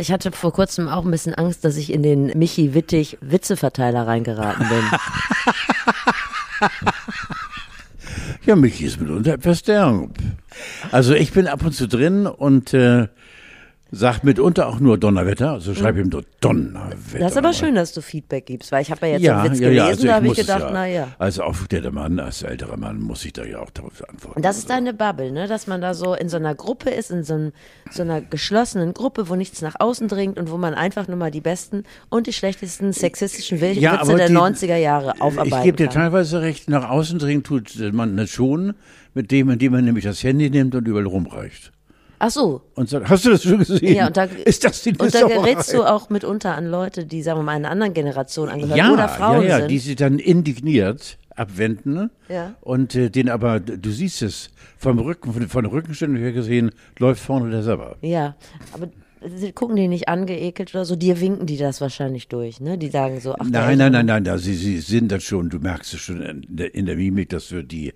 Ich hatte vor kurzem auch ein bisschen Angst, dass ich in den Michi Wittig Witzeverteiler reingeraten bin. Ja, Michi ist mitunter etwas derb. Also ich bin ab und zu drin und äh, Sagt mitunter auch nur Donnerwetter, also schreib ihm nur Donnerwetter. Das ist aber schön, dass du Feedback gibst, weil ich habe ja jetzt ja, einen Witz ja, gelesen, also da habe ich gedacht, ja, na ja. Als aufgeklärter Mann, als älterer Mann muss ich da ja auch darauf antworten. Und das ist deine Bubble, ne? dass man da so in so einer Gruppe ist, in so, einem, so einer geschlossenen Gruppe, wo nichts nach außen dringt und wo man einfach nur mal die besten und die schlechtesten sexistischen Witze ja, der die, 90er Jahre aufarbeiten Ich gebe dir teilweise recht, nach außen dringen tut man das schon, mit dem, indem man nämlich das Handy nimmt und überall rumreicht. Ach so. Und sagt, hast du das schon gesehen? Ja, und da, ist das die Und da gerätst du auch mitunter an Leute, die, sagen wir mal, einer anderen Generation angehören ja, oder Frauen ja, ja, sind. die sich dann indigniert abwenden. Ne? Ja. Und äh, den aber, du siehst es, vom Rücken, von, von der Rückenstellung her gesehen, läuft vorne der Sabber. Ja, aber Sie gucken die nicht angeekelt oder so, dir winken die das wahrscheinlich durch, ne? Die sagen so, ach Nein, nein, nein, nein, nein, sie, sie sind das schon, du merkst es schon in der, in der Mimik, dass für die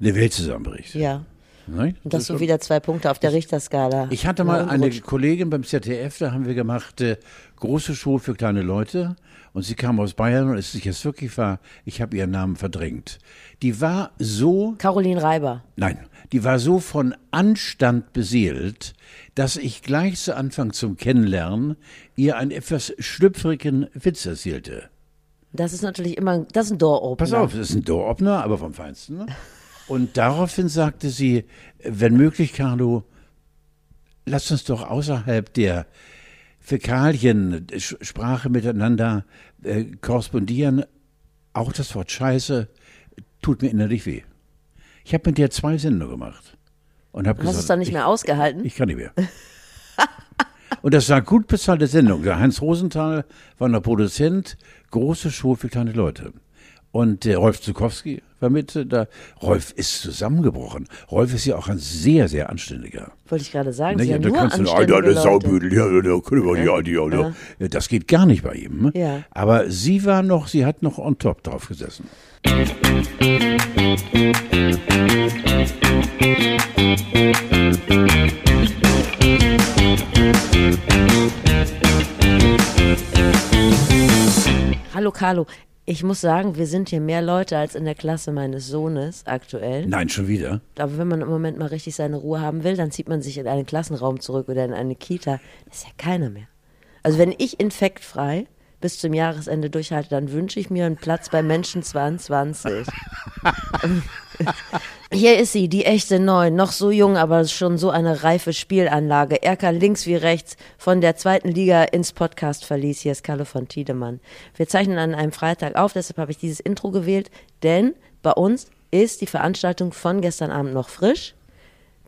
eine Welt zusammenbricht. Ja. Nein? Und das sind wieder zwei Punkte auf der Richterskala. Ich hatte mal eine Kollegin beim ZDF, da haben wir gemacht, äh, große Show für kleine Leute. Und sie kam aus Bayern und es ist jetzt wirklich wahr, ich habe ihren Namen verdrängt. Die war so. Caroline Reiber. Nein, die war so von Anstand beseelt, dass ich gleich zu Anfang zum Kennenlernen ihr einen etwas schlüpfrigen Witz erzählte. Das ist natürlich immer, das ist ein Door-Opener. Pass auf, das ist ein Door-Opener, aber vom Feinsten. Und daraufhin sagte sie, wenn möglich, Carlo, lass uns doch außerhalb der Fäkalien, Sprache miteinander äh, korrespondieren. Auch das Wort Scheiße tut mir innerlich weh. Ich habe mit dir zwei Sendungen gemacht. Und hab Hast du es dann nicht ich, mehr ausgehalten? Ich kann nicht mehr. und das war gut bezahlte Sendung. Der Heinz Rosenthal war der Produzent, große Show für kleine Leute. Und äh, Rolf Zukowski äh, da. Rolf ist zusammengebrochen. Rolf ist ja auch ein sehr, sehr anständiger. Wollte ich gerade sagen. Ne, ja, da nur kannst du, Alter, der Saubüdel, ja, ja, ja, ja, ja. ja. Das geht gar nicht bei ihm. Ne? Ja. Aber sie war noch, sie hat noch on top drauf gesessen. Hallo Carlo, ich muss sagen, wir sind hier mehr Leute als in der Klasse meines Sohnes aktuell. Nein, schon wieder. Aber wenn man im Moment mal richtig seine Ruhe haben will, dann zieht man sich in einen Klassenraum zurück oder in eine Kita. Das ist ja keiner mehr. Also wenn ich infektfrei bis zum Jahresende durchhalte, dann wünsche ich mir einen Platz bei Menschen 22. Hier ist sie, die echte Neun, noch so jung, aber schon so eine reife Spielanlage. Erker links wie rechts von der zweiten Liga ins Podcast verließ. Hier ist Kalle von Tiedemann. Wir zeichnen an einem Freitag auf, deshalb habe ich dieses Intro gewählt, denn bei uns ist die Veranstaltung von gestern Abend noch frisch.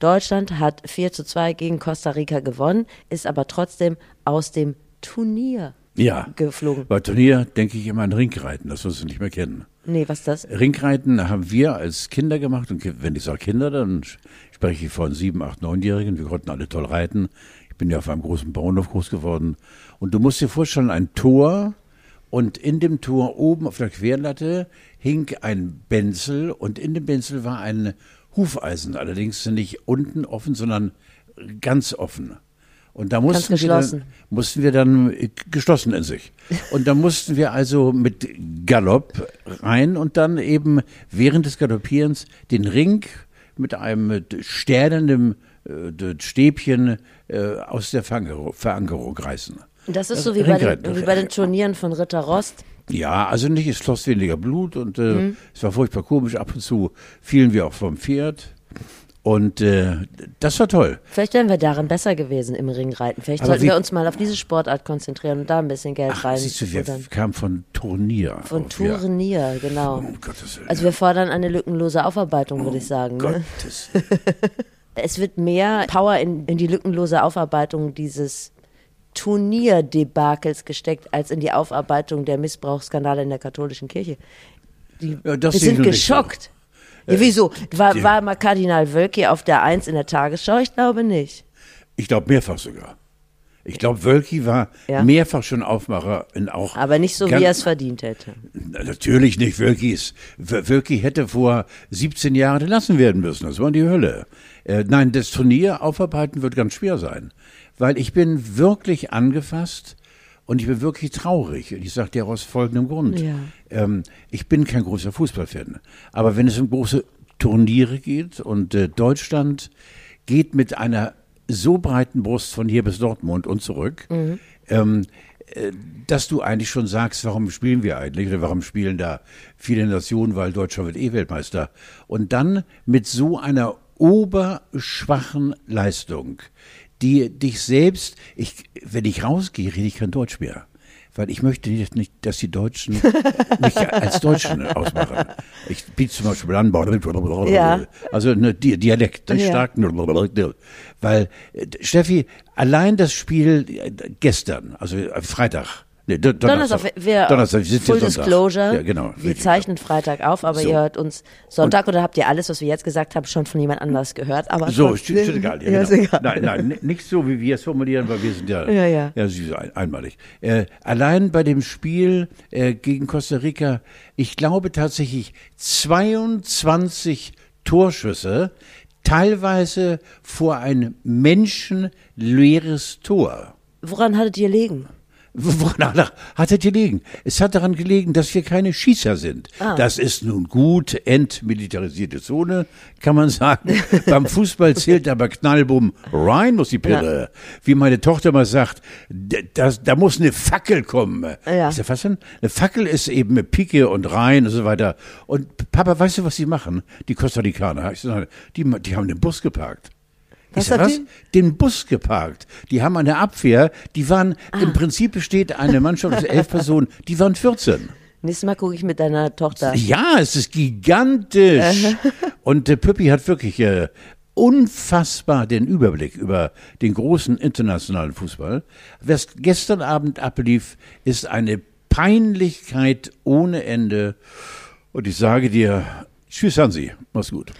Deutschland hat 4 zu 2 gegen Costa Rica gewonnen, ist aber trotzdem aus dem Turnier ja, geflogen. Bei Turnier denke ich immer an Ringreiten, das wirst du nicht mehr kennen. Nee, was ist das? Ringreiten haben wir als Kinder gemacht und wenn ich sage Kinder, dann spreche ich von sieben, acht, neunjährigen. Wir konnten alle toll reiten. Ich bin ja auf einem großen Bauernhof groß geworden. Und du musst dir vorstellen, ein Tor und in dem Tor oben auf der Querlatte hing ein Benzel und in dem Benzel war ein Hufeisen, allerdings nicht unten offen, sondern ganz offen. Und da mussten wir, dann, mussten wir dann äh, geschlossen in sich. Und da mussten wir also mit Galopp rein und dann eben während des Galoppierens den Ring mit einem sternernden äh, Stäbchen äh, aus der Verankerung reißen. Das ist so wie bei, den, wie bei, den, Turnieren von Ritter Rost. Ja, also nicht, es floss weniger Blut und äh, mhm. es war furchtbar komisch. Ab und zu fielen wir auch vom Pferd. Und äh, das war toll. Vielleicht wären wir darin besser gewesen im Ringreiten. Vielleicht Aber sollten wir uns mal auf diese Sportart konzentrieren und da ein bisschen Geld Ach, rein. Siehst du, wir kamen von Turnier. Von auf, Turnier, ja. genau. Um Gottes Willen, also wir fordern eine lückenlose Aufarbeitung, würde ich sagen. Ne? Gottes. es wird mehr Power in, in die lückenlose Aufarbeitung dieses Turnierdebakels gesteckt, als in die Aufarbeitung der Missbrauchsskandale in der katholischen Kirche. Die, ja, wir sind geschockt. Ja, wieso? War, war mal Kardinal Wölki auf der Eins in der Tagesschau? Ich glaube nicht. Ich glaube mehrfach sogar. Ich glaube, Wölki war ja. mehrfach schon Aufmacher in auch. Aber nicht so, wie er es verdient hätte. Natürlich nicht. Wölki, ist, Wölki hätte vor 17 Jahren entlassen werden müssen. Das war die Hölle. Äh, nein, das Turnier aufarbeiten wird ganz schwer sein. weil ich bin wirklich angefasst und ich bin wirklich traurig. Und ich sage dir aus folgendem Grund. Ja. Ähm, ich bin kein großer Fußballfan. Aber wenn es um große Turniere geht und äh, Deutschland geht mit einer so breiten Brust von hier bis Dortmund und zurück, Mhm. ähm, äh, dass du eigentlich schon sagst, warum spielen wir eigentlich oder warum spielen da viele Nationen, weil Deutschland wird eh Weltmeister. Und dann mit so einer oberschwachen Leistung, die dich selbst, ich, wenn ich rausgehe, rede ich kein Deutsch mehr. Weil ich möchte nicht, dass die Deutschen mich als Deutschen ausmachen. Ich biete zum Beispiel an, Ja. also ne, Di- Dialekt, Ja. stark, weil äh, Steffi, allein das Spiel äh, gestern, also äh, Freitag, nee, Don- Donnerstag, Donnerstag, wir, Donnerstag, wir Full. Disclosure, Ja, genau. wir richtig. zeichnen Freitag auf, aber So. ihr hört uns Sonntag oder habt ihr alles, was wir jetzt gesagt haben, schon von jemand anders gehört? Aber So, ist, ist egal. Ja, Ja, genau. egal. Nein, nein, nicht so, wie wir es formulieren, weil wir sind ja, Ja, ja. ja sie sind ein, einmalig. Äh, allein bei dem Spiel äh, gegen Costa Rica, ich glaube tatsächlich 22 Torschüsse, teilweise vor ein menschenleeres Tor. Woran hattet ihr liegen? Woran hat- es gelegen? Es hat daran gelegen, dass wir keine Schießer sind. Ah. Das ist nun gut, entmilitarisierte Zone, kann man sagen. Beim Fußball zählt aber Knallbumm rein, muss die Pille. Wie meine Tochter mal sagt, d- das, da muss eine Fackel kommen. Ja. Ist ja was denn? Eine Fackel ist eben eine Pike und rein und so weiter. Und Papa, weißt du, was sie machen? Die Costa Ricaner, die, die haben den Bus geparkt. Was ich was? Den Bus geparkt. Die haben eine Abwehr, die waren, Ah. im Prinzip besteht eine Mannschaft aus elf Personen, die waren 14. Nächstes Mal gucke ich mit deiner Tochter. Ja, es ist gigantisch. Und der Püppi hat wirklich äh, unfassbar den Überblick über den großen internationalen Fußball. Was gestern Abend ablief, ist eine Peinlichkeit ohne Ende. Und ich sage dir, tschüss Hansi, mach's gut.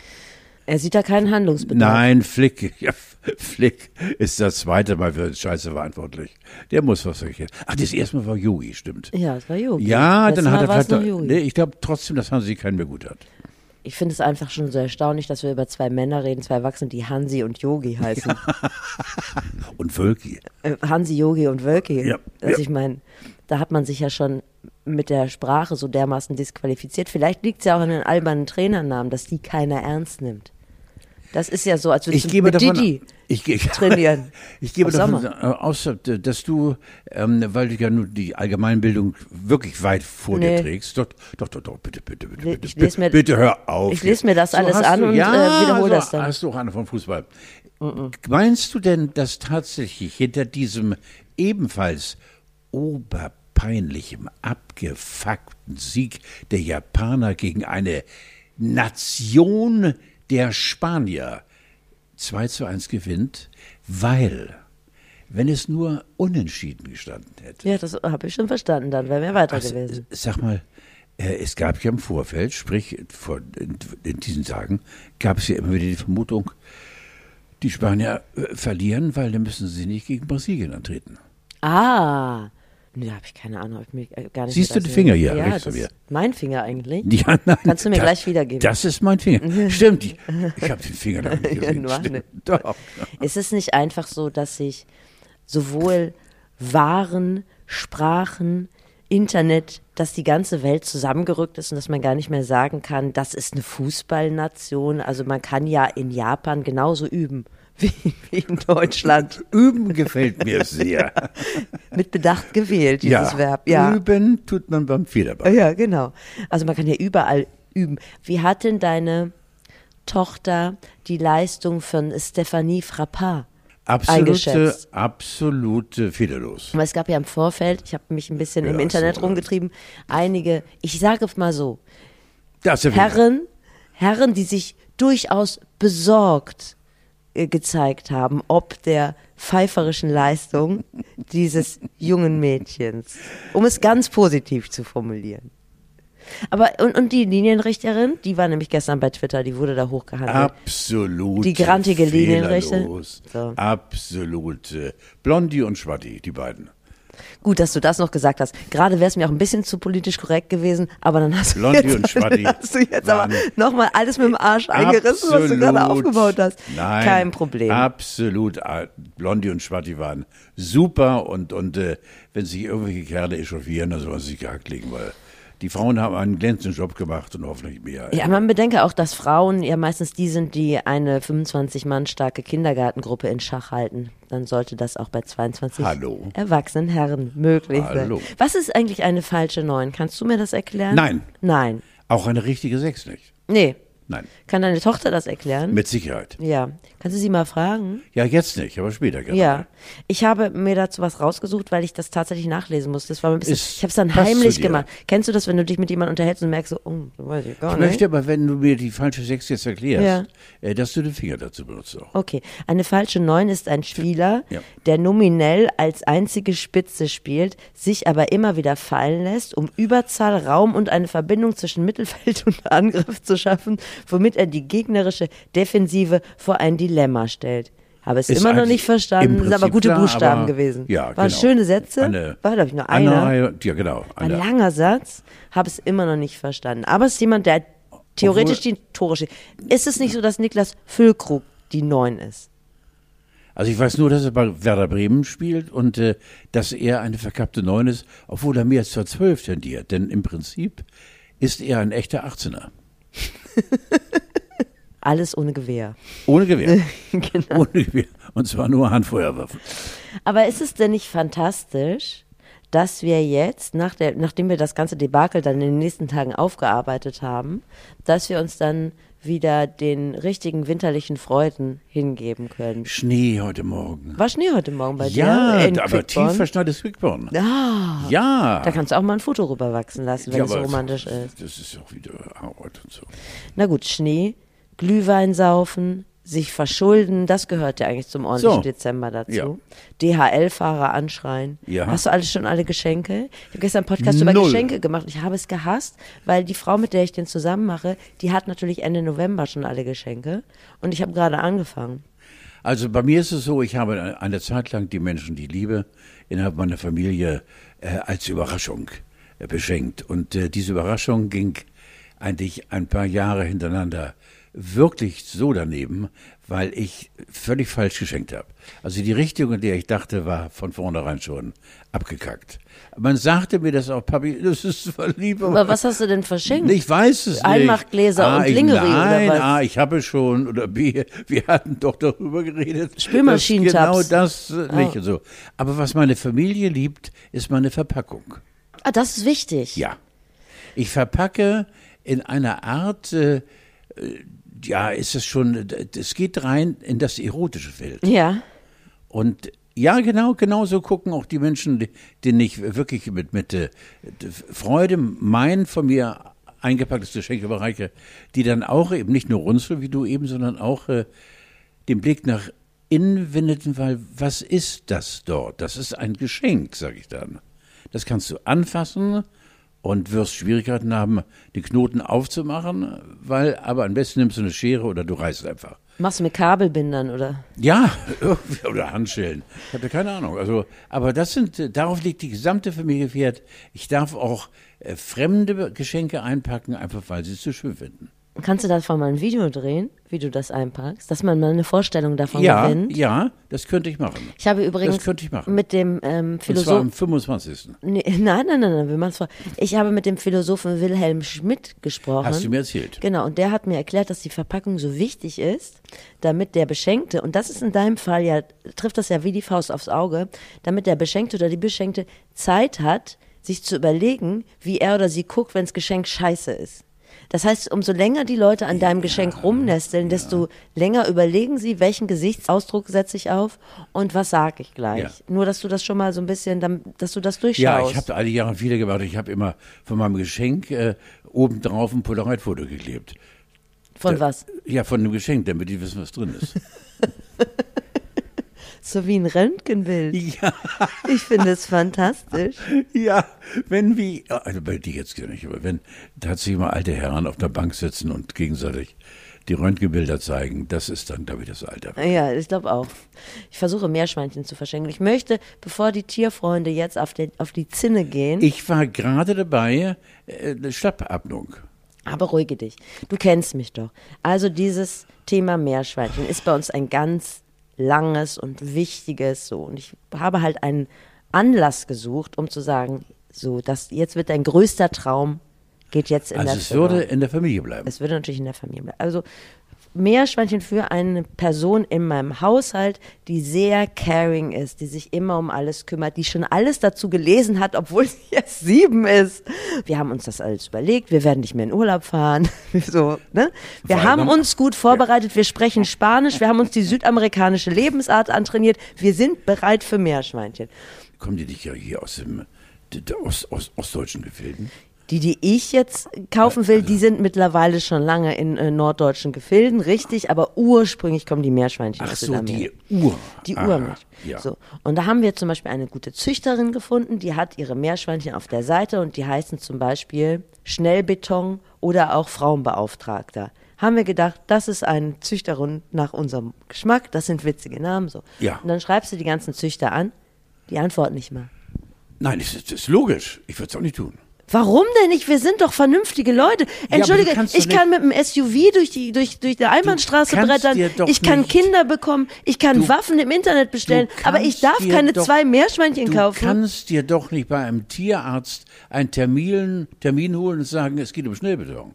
Er sieht da keinen Handlungsbedarf. Nein, Flick, ja, Flick ist das zweite Mal für Scheiße verantwortlich. Der muss was erkennen. Ach, das erste Mal war Yogi, stimmt. Ja, das war Yogi. Ja, Letztes dann hat Mal er es vielleicht. Nee, ich glaube trotzdem, dass Hansi keinen mehr gut hat. Ich finde es einfach schon so erstaunlich, dass wir über zwei Männer reden, zwei Erwachsene, die Hansi und Yogi heißen. Und Völki. Äh, Hansi, Yogi und Wölki. Ja, Also ja. ich meine, da hat man sich ja schon mit der Sprache so dermaßen disqualifiziert. Vielleicht liegt es ja auch an den albernen Trainernamen, dass die keiner ernst nimmt. Das ist ja so, als würdest Ich du mit davon, Didi ich, ge- trainieren. ich gebe davon aus, dass du, ähm, weil du ja nur die Allgemeinbildung wirklich weit vor Nee. dir trägst. Doch, doch, doch, doch bitte, bitte, bitte, bitte, ich lese mir- bitte hör auf. ich lese mir das alles hast an du, und, ja, äh, wiederhole so das dann. Hast du auch eine vom Fußball. Meinst du denn, dass tatsächlich hinter diesem ebenfalls oberpeinlichem, abgefuckten Sieg der Japaner gegen eine Nation der Spanier 2 zu 1 gewinnt, weil, wenn es nur unentschieden gestanden hätte, Ja, das habe ich schon verstanden, dann wären wir weiter also, gewesen. Sag mal, äh, es gab ja im Vorfeld, sprich vor, in, diesen Tagen, gab es ja immer wieder die Vermutung, die Spanier äh, verlieren, weil dann müssen sie nicht gegen Brasilien antreten. Ah, da habe ich keine Ahnung. Hab ich mir äh, gar nicht Siehst du die Finger hier Ja, rechts das mir? ist mein Finger eigentlich. Ja, nein, Kannst du mir das, gleich wiedergeben. Das ist mein Finger. Stimmt, ich, ich habe den Finger noch nicht gesehen. Stimmt, doch. Ist es nicht einfach so, dass sich sowohl Waren, Sprachen, Internet, dass die ganze Welt zusammengerückt ist und dass man gar nicht mehr sagen kann, das ist eine Fußballnation. Also man kann ja in Japan genauso üben wie, wie in Deutschland. Üben gefällt mir sehr. Mit Bedacht gewählt, dieses ja, Verb. Ja. üben tut man beim Federball. Ja, genau. Also man kann ja überall üben. Wie hat denn deine Tochter die Leistung von Stephanie Frappard Absolute, absolute fehlerlos. Weil es gab ja im Vorfeld, ich habe mich ein bisschen im Ja, Internet so, rumgetrieben, einige, ich sage es mal so, Herren, Herren, die sich durchaus besorgt gezeigt haben, ob der pfeiferischen Leistung dieses jungen Mädchens, um es ganz positiv zu formulieren. Aber und, und die Linienrichterin, die war nämlich gestern bei Twitter, die wurde da hochgehandelt. Absolut. Die grantige Linienrichter. fehlerlos. So. Absolute. Blondie und Schwatti, die beiden. Gut, dass du das noch gesagt hast. Gerade wäre es mir auch ein bisschen zu politisch korrekt gewesen, aber dann hast du Blondie jetzt, und hast du jetzt aber nochmal alles mit dem Arsch eingerissen, was du gerade aufgebaut hast. Nein, Kein Problem. Absolut. Ah, Blondie und Schwatti waren super und, und äh, wenn sich irgendwelche Kerle echauffieren, dann sollen sie sich gehackt legen, weil die Frauen haben einen glänzenden Job gemacht und hoffentlich mehr. Ja, man bedenke auch, dass Frauen ja meistens die sind, die eine 25 Mann starke Kindergartengruppe in Schach halten. Dann sollte das auch bei 22 Hallo. erwachsenen Herren möglich Hallo. sein. Was ist eigentlich eine falsche Neun? Kannst du mir das erklären? Nein. Nein. Auch eine richtige Sechs nicht. Nee. Nein, Kann deine Tochter das erklären? mit Sicherheit. ja. Kannst du sie mal fragen? Ja, jetzt nicht, aber später gerne. Ja, ich habe mir dazu was rausgesucht, weil ich das tatsächlich nachlesen musste. Das war ein bisschen, Ist- ich habe es dann heimlich gemacht. Kennst du das, wenn du dich mit jemandem unterhältst und merkst so, oh, weiß ich gar Ich nicht. möchte aber, wenn du mir die falsche Sechs jetzt erklärst, Ja. äh, dass du den Finger dazu benutzt auch. Okay, eine falsche Neun ist ein Spieler, Ja. der nominell als einzige Spitze spielt, sich aber immer wieder fallen lässt, um Überzahl, Raum und eine Verbindung zwischen Mittelfeld und Angriff zu schaffen, womit er die gegnerische Defensive vor ein Dilemma stellt. Habe es Ist immer noch nicht verstanden, sind aber gute klar, Buchstaben aber- gewesen. Ja, Waren genau. schöne Sätze, Eine- war glaube ich nur Eine einer. Reihe, ja genau. Ein Eine, langer Satz, habe es immer noch nicht verstanden. Aber es ist jemand, der theoretisch Obwohl- die Tore steht. Ist es nicht so, dass Niklas Füllkrug die Neun ist? Also ich weiß nur, dass er bei Werder Bremen spielt und äh, dass er eine verkappte Neun ist, obwohl er mehr zur Zwölf tendiert. Denn im Prinzip ist er ein echter 18er. Alles ohne Gewehr. Ohne Gewehr. genau. Ohne Gewehr. Und zwar nur Handfeuerwaffen. Aber ist es denn nicht fantastisch, dass wir jetzt, nach der, nachdem wir das ganze Debakel dann in den nächsten Tagen aufgearbeitet haben, dass wir uns dann wieder den richtigen winterlichen Freuden hingeben können? Schnee heute Morgen. War Schnee heute Morgen bei Ja, dir? in aber Quickborn? tief verschneites Quickborn. Ah, Ja. da kannst du auch mal ein Foto rüberwachsen lassen, wenn ja, es so romantisch ist. Das ist auch wieder Arbeit und so. Na gut, Schnee, Glühwein saufen, sich verschulden, das gehört ja eigentlich zum ordentlichen So. Dezember dazu. Ja. DHL-Fahrer anschreien. Ja. Hast du alles schon alle Geschenke? Ich habe gestern einen Podcast über Null. Geschenke gemacht ich habe es gehasst, weil die Frau, mit der ich den zusammen mache, die hat natürlich Ende November schon alle Geschenke und ich habe gerade angefangen. Also bei mir ist es so, ich habe eine Zeit lang die Menschen, die ich liebe, innerhalb meiner Familie äh, als Überraschung äh, beschenkt. Und äh, diese Überraschung ging eigentlich ein paar Jahre hintereinander wirklich so daneben, weil ich völlig falsch geschenkt habe. Also die Richtung, in der ich dachte, war von vornherein schon abgekackt. Man sagte mir das auch, Papi, das ist zwar lieb, Aber was hast du denn verschenkt? ich weiß es nicht. Einmachgläser A, und ich- Lingerie oder Nein, was? A, ich habe schon, oder B, wir hatten doch darüber geredet. Spülmaschinentabs. Genau das nicht Oh. und so. Aber was meine Familie liebt, ist meine Verpackung. Ah, das ist wichtig. Ja. Ich verpacke in einer Art, äh, ja, ist es schon, es geht rein in das erotische Feld. Ja. Und ja, genau, genau so gucken auch die Menschen, denen ich wirklich mit, mit äh, Freude mein von mir eingepacktes Geschenk überreiche, die dann auch eben nicht nur runzeln wie du eben, sondern auch äh, den Blick nach innen wendeten, weil was ist das dort? Das ist ein Geschenk, sage ich dann. Das kannst du anfassen und wirst Schwierigkeiten haben, die Knoten aufzumachen, weil aber am besten nimmst du eine Schere oder du reißt einfach. Machst du mit Kabelbindern oder? Ja, irgendwie, oder Handschellen. Ich habe keine Ahnung. Also, aber das sind, darauf liegt die gesamte Familie Wert. Ich darf auch äh, fremde Geschenke einpacken, einfach weil sie es zu schön finden. Kannst du davon mal ein Video drehen, wie du das einpackst, dass man mal eine Vorstellung davon Ja, gewinnt? ja, das könnte ich machen. Ich habe übrigens Das könnte ich machen. mit dem ähm, Philosophen. am 25. Nee, nein, nein, nein, nein, wir machen's vor. Ich habe mit dem Philosophen Wilhelm Schmidt gesprochen. Hast du mir erzählt. Genau, und der hat mir erklärt, dass die Verpackung so wichtig ist, damit der Beschenkte, und das ist in deinem Fall ja, trifft das ja wie die Faust aufs Auge, damit der Beschenkte oder die Beschenkte Zeit hat, sich zu überlegen, wie er oder sie guckt, wenns Geschenk scheiße ist. Das heißt, umso länger die Leute an deinem Geschenk rumnesteln, desto länger überlegen sie, welchen Gesichtsausdruck setze ich auf und was sage ich gleich. Ja. Nur, dass du das schon mal so ein bisschen, dass du das durchschaust. Ja, ich habe alle Jahre viele gemacht. Ich habe immer von meinem Geschenk äh, obendrauf ein Polaroid-Foto geklebt. Von was? Ja, von dem Geschenk, damit die wissen, was drin ist. So wie ein Röntgenbild. ja. Ich finde es fantastisch. Ja, wenn wie, also bei dir jetzt gar nicht, aber wenn tatsächlich mal alte Herren auf der Bank sitzen und gegenseitig die Röntgenbilder zeigen, das ist dann, glaube ich, das Alter. Ja, ich glaube auch. Ich versuche Meerschweinchen zu verschenken. Ich möchte, bevor die Tierfreunde jetzt auf, den, auf die Zinne gehen. Ich war gerade dabei, äh, Schnappatmung. Aber ruhige dich. Du kennst mich doch. Also dieses Thema Meerschweinchen ist bei uns ein ganz langes und wichtiges so. Und ich habe halt einen Anlass gesucht, um zu sagen, so, das jetzt wird dein größter Traum geht jetzt in also der es würde in der Familie bleiben. Es würde natürlich in der Familie bleiben. Also Meerschweinchen für eine Person in meinem Haushalt, die sehr caring ist, die sich immer um alles kümmert, die schon alles dazu gelesen hat, obwohl sie erst sieben ist. Wir haben uns das alles überlegt, wir werden nicht mehr in Urlaub fahren. so, ne? Wir haben uns gut vorbereitet, wir sprechen Spanisch, wir haben uns die südamerikanische Lebensart antrainiert, wir sind bereit für Meerschweinchen. Kommen die nicht ja hier aus dem Ost, Ost, ostdeutschen Gefilden? Die, die ich jetzt kaufen will, die sind mittlerweile schon lange in äh, norddeutschen Gefilden, richtig, aber ursprünglich kommen die Meerschweinchen Ach aus so, Südamerika. die Ur. Die Aha, Urmilch. Ja. So. Und da haben wir zum Beispiel eine gute Züchterin gefunden, die hat ihre Meerschweinchen auf der Seite und die heißen zum Beispiel Schnellbeton oder auch Frauenbeauftragter. Haben wir gedacht, das ist eine Züchterin nach unserem Geschmack, das sind witzige Namen so. Ja. Und dann schreibst du die ganzen Züchter an, die antworten nicht mal. Nein, das ist, das ist logisch. Ich würde es auch nicht tun. Warum denn nicht? Wir sind doch vernünftige Leute. Entschuldige, du doch ich kann mit dem SUV durch die, durch, durch die Einbahnstraße brettern. Ich kann nicht- Kinder bekommen. Ich kann Du- Waffen im Internet bestellen. Du Aber ich darf keine doch- zwei Meerschweinchen Du kaufen. kannst dir doch nicht bei einem Tierarzt einen Termin, Termin holen und sagen, es geht um Schnellbeton.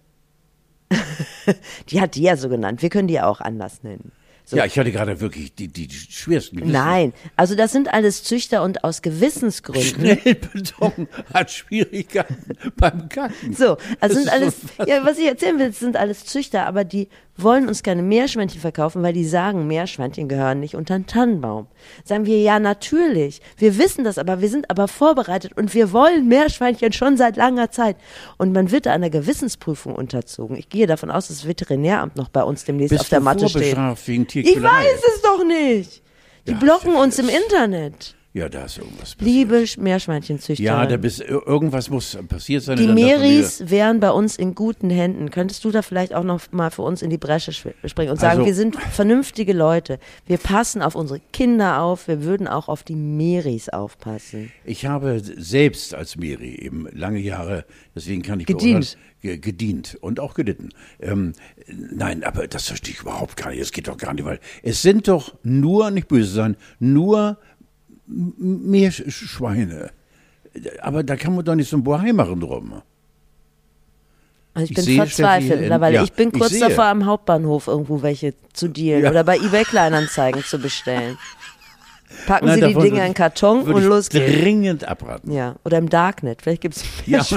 Die hat die ja so genannt. Wir können die ja auch anders nennen. So. Ja, ich hatte gerade wirklich die, die, schwersten Gewissen. Nein, also das sind alles Züchter und aus Gewissensgründen. Schnellbeton hat Schwierigkeiten beim Kacken. So, also Das sind alles, so- ja, was ich erzählen will, sind alles Züchter, aber die wollen uns keine Meerschweinchen verkaufen, weil die sagen, Meerschweinchen gehören nicht unter den Tannenbaum. Sagen wir, ja, natürlich. Wir wissen das, aber wir sind aber vorbereitet und wir wollen Meerschweinchen schon seit langer Zeit. Und man wird da einer Gewissensprüfung unterzogen. Ich gehe davon aus, dass das Veterinäramt noch bei uns demnächst Bist auf der Matte steht. wegen Ich weiß es doch nicht. Die Ja, blocken uns im Internet. Ja, da ist irgendwas passiert. Liebe Meerschweinchenzüchter. Ja, da bist, irgendwas muss passiert sein. Die Meris wären bei uns in guten Händen. Könntest du da vielleicht auch noch mal für uns in die Bresche springen und sagen, Also- wir sind vernünftige Leute. Wir passen auf unsere Kinder auf. Wir würden auch auf die Meris aufpassen. Ich habe selbst als Miri eben lange Jahre, deswegen kann ich Gedient. gedient und auch gelitten. Ähm, nein, aber das verstehe ich überhaupt gar nicht. Es geht doch gar nicht, weil es sind doch nur, nicht böse sein, nur Meerschweine. Aber da kann man doch nicht so ein Bohai machen drum. Also ich, Ich bin sehe, verzweifelt mittlerweile. ja, ich bin ich kurz sehe. davor, am Hauptbahnhof irgendwo welche zu dealen Ja. oder bei eBay Kleinanzeigen zu bestellen. Packen Nein, Sie die Dinger würde in ich- Karton würde und ich los geht's. Dringend abraten. Ja, oder im Darknet. Vielleicht gibt es Ja,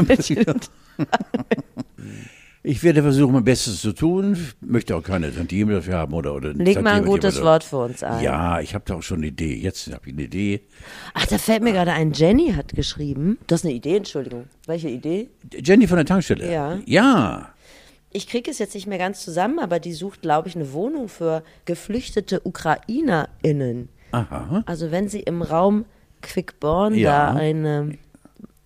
Ich werde versuchen, mein Bestes zu tun. Möchte auch keine Tantiemen dafür haben oder oder Leg mal ein gutes Wort für uns ein. Ja, ich habe da auch schon eine Idee. Jetzt habe ich eine Idee. Ach, da fällt mir gerade ein, Jenny hat geschrieben. Du hast eine Idee, Entschuldigung. Welche Idee? Jenny von der Tankstelle. Ja. Ja. Ich kriege es jetzt nicht mehr ganz zusammen, aber die sucht, glaube ich, eine Wohnung für geflüchtete UkrainerInnen. Aha. Also wenn sie im Raum Quickborn Ja. da eine,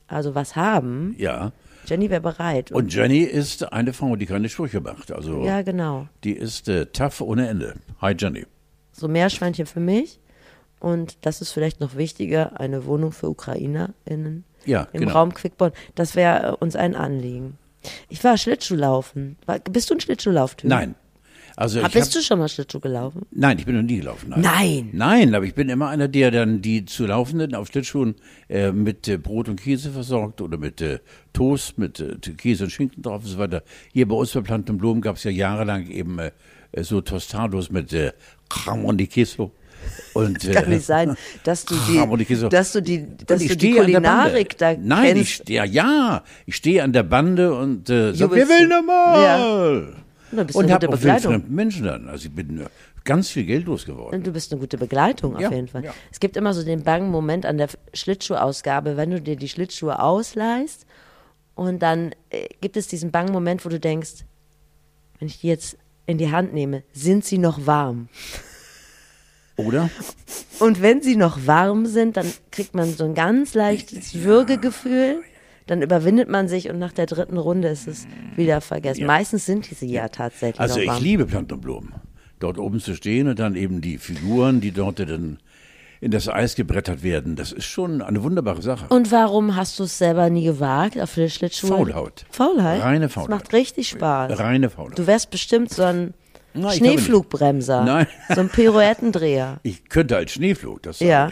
also was haben, Ja. Jenny wäre bereit. Und Jenny ist eine Frau, die keine Sprüche macht. Also ja, genau. die ist äh, tough ohne Ende. Hi Jenny. So Meerschweinchen für mich. Und das ist vielleicht noch wichtiger, eine Wohnung für UkrainerInnen Ja, im genau. Raum Quickborn. Das wäre äh, uns ein Anliegen. Ich war Schlittschuhlaufen. Bist du ein Schlittschuhlauftyp? Nein. Also ich bist hab, du schon mal Schlittschuh gelaufen? Nein, ich bin noch nie gelaufen. Nein. Nein. Nein, aber ich bin immer einer, der dann die zu Laufenden auf Schlittschuhen äh, mit äh, Brot und Käse versorgt oder mit äh, Toast, mit äh, Käse und Schinken drauf und so weiter. Hier bei uns bei Planten und Blumen gab es ja jahrelang eben äh, so Tostados mit äh, Jamon de Queso. Und, äh, Kann nicht sein, dass du die, dass du die, dass Und ich du die Kulinarik da. Nein, ich kennst. stehe, ja, ich stehe an der Bande und äh, sag, Jubelst will nochmal? Bist Und habe auch wildfremden Menschen dann. Also ich bin äh, ganz viel Geld losgeworden. Und du bist eine gute Begleitung auf Ja, jeden Fall. ja. Es gibt immer so den bangen Moment an der Schlittschuhausgabe, wenn du dir die Schlittschuhe ausleihst und dann äh, gibt es diesen bangen Moment, wo du denkst, wenn ich die jetzt in die Hand nehme, sind sie noch warm? Oder? Und wenn sie noch warm sind, dann kriegt man so ein ganz leichtes Würgegefühl. Dann überwindet man sich und nach der dritten Runde ist es wieder vergessen. Ja. Meistens sind sie ja tatsächlich Also ich warm. liebe Planten und Blumen. Dort oben zu stehen und dann eben die Figuren, die dort dann in das Eis gebrettert werden. Das ist schon eine wunderbare Sache. Und warum hast du es selber nie gewagt auf der Schlittschuhe? Faulhaut. Faulheit? Reine Das Faulhaut. macht richtig Spaß. Reine Faulheit. Du wärst bestimmt so ein ich Schneeflugbremser. Nein. So ein Pirouettendreher. Ich könnte als Schneeflug, das Ja.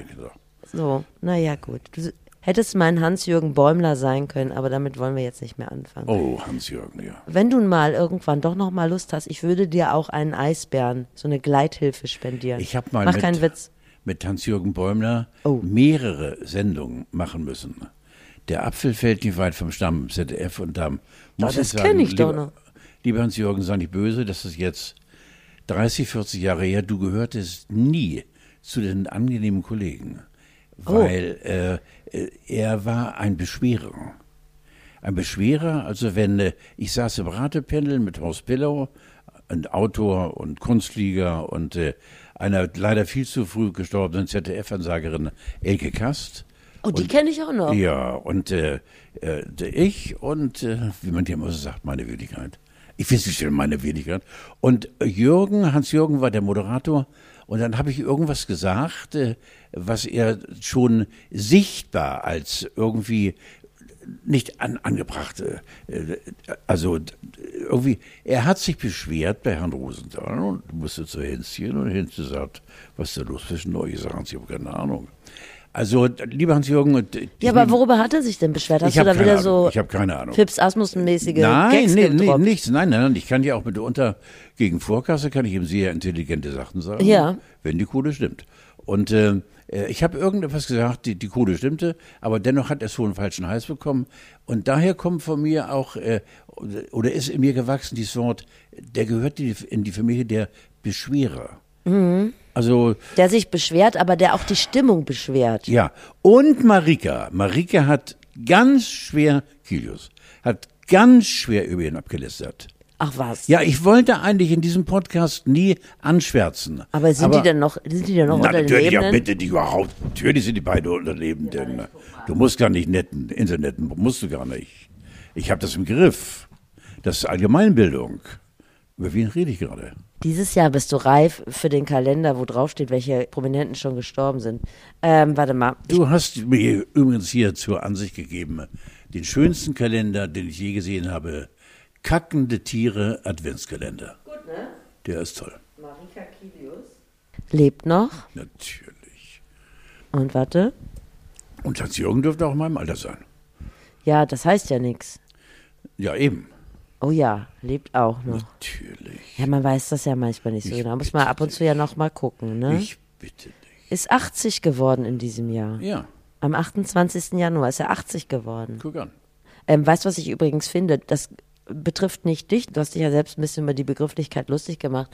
So, naja, gut. Du hättest mein Hans-Jürgen Bäumler sein können, aber damit wollen wir jetzt nicht mehr anfangen. Oh, Hans-Jürgen, ja. Wenn du mal irgendwann doch noch mal Lust hast, ich würde dir auch einen Eisbären, so eine Gleithilfe spendieren. Ich habe mal Mach mit, keinen Witz. mit Hans-Jürgen Bäumler Oh. mehrere Sendungen machen müssen. Der Apfel fällt nicht weit vom Stamm, ZDF und Damm. Muss das ich kenn sagen, ich doch lieber, noch. Lieber Hans-Jürgen, sei nicht böse, das ist jetzt 30, 40 Jahre her. Du gehörtest nie zu den angenehmen Kollegen, Oh. weil äh, er war ein Beschwerer. Ein Beschwerer, also wenn äh, ich saß im Ratependel mit Horst Pillow, ein Autor und Kunstflieger und äh, einer leider viel zu früh gestorbenen ZDF-Ansagerin Elke Kast. Oh, die kenne ich auch noch. Ja, und äh, äh, ich und, äh, wie man dir immer so sagt, meine Wenigkeit. Ich weiß nicht, meine Wenigkeit. Und Jürgen, Hans-Jürgen war der Moderator. Und dann habe ich irgendwas gesagt, äh, was er schon sichtbar als irgendwie nicht an, angebracht. äh, Also irgendwie, er hat sich beschwert bei Herrn Rosenthal und musste zu Hänschen und Hänschen sagt, was ist da los zwischen euch? Ich sage, Hans, ich habe keine Ahnung. Also, lieber Hans-Jürgen, Ja, aber worüber hat er sich denn beschwert? Hast Ich du da keine wieder Ahnung. so Ich hab keine Ahnung. Fips Asmussen-mäßige Nein, nee, nee, nichts. Nein, nein, nein. Ich kann ja auch mitunter gegen Vorkasse kann ich ihm sehr intelligente Sachen sagen. Ja. Wenn die Kohle stimmt. Und äh, äh, ich habe irgendetwas gesagt, die, die Kohle stimmte, aber dennoch hat er so einen falschen Hals bekommen. Und daher kommt von mir auch, äh, oder ist in mir gewachsen dieses Wort, der gehört in die, in die Familie der Beschwerer. Mhm. Also Der sich beschwert, aber der auch die Stimmung beschwert. ja, und Marika. Marika hat ganz schwer, Kilius, hat ganz schwer über ihn abgelästert. Ach was. Ja, ich wollte eigentlich in diesem Podcast nie anschwärzen. Aber sind die denn noch, sind die denn noch Na, unter den natürlich, ja, bitte, die überhaupt. Natürlich sind die beide unter Lebenden. Du musst gar nicht netten, Internetten, musst du gar nicht. Ich habe das im Griff. Das ist Allgemeinbildung. Über wen rede ich gerade? Dieses Jahr bist du reif für den Kalender, wo draufsteht, welche Prominenten schon gestorben sind. Ähm, warte mal. Du hast mir übrigens hier zur Ansicht gegeben, den schönsten Kalender, den ich je gesehen habe. Kackende Tiere Adventskalender. Gut, ne? Der ist toll. Lebt noch. Natürlich. Und warte. Und Hans-Jürgen dürfte auch in meinem Alter sein. Ja, das heißt ja nichts. Ja, eben. Oh ja, lebt auch noch. Natürlich. Ja, man weiß das ja manchmal nicht so Ich genau. Muss man ab und zu ja noch mal gucken, ne? Ich bitte dich. Ist 80 geworden in diesem Jahr. Ja, Am 28. Januar ist er 80 geworden. guck an. Ähm, weißt du, was ich übrigens finde? Das betrifft nicht dich. Du hast dich ja selbst ein bisschen über die Begrifflichkeit lustig gemacht.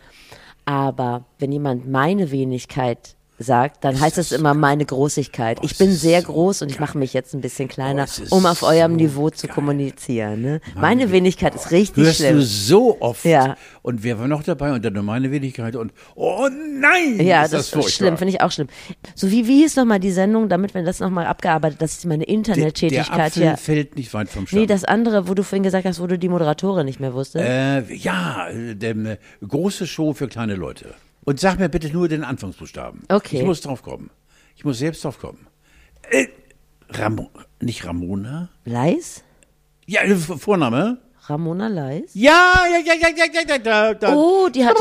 Aber wenn jemand meine Wenigkeit sagt, dann heißt es immer meine Großigkeit. Ich bin ist sehr groß und ich mache mich jetzt ein bisschen kleiner, ist um auf eurem Niveau zu kommunizieren. Ne? Meine Wenigkeit ist richtig Hörst schlimm. du so oft. Ja. Und wer war noch dabei? Und dann nur meine Wenigkeit und oh nein! Ja, ist das, ist furchtbar. schlimm, finde ich auch schlimm. So wie, wie hieß nochmal die Sendung, damit wir das nochmal abgearbeitet, das ist meine der, der Internettätigkeit Apfel hier. fällt nicht weit vom Stamm. Nee, das andere, wo du vorhin gesagt hast, wo du die Moderatorin nicht mehr wusstest. Äh, ja, äh, der äh, große Show für kleine Leute. Und sag mir bitte nur den Anfangsbuchstaben. Okay. Ich muss drauf kommen. Ich muss selbst drauf kommen. Äh, Ramo nicht Ramona? Leis? Ja, äh, Vorname? Ramona Leis? Ja, ja, ja, ja, ja, ja, ja, da, da. Oh, die hat,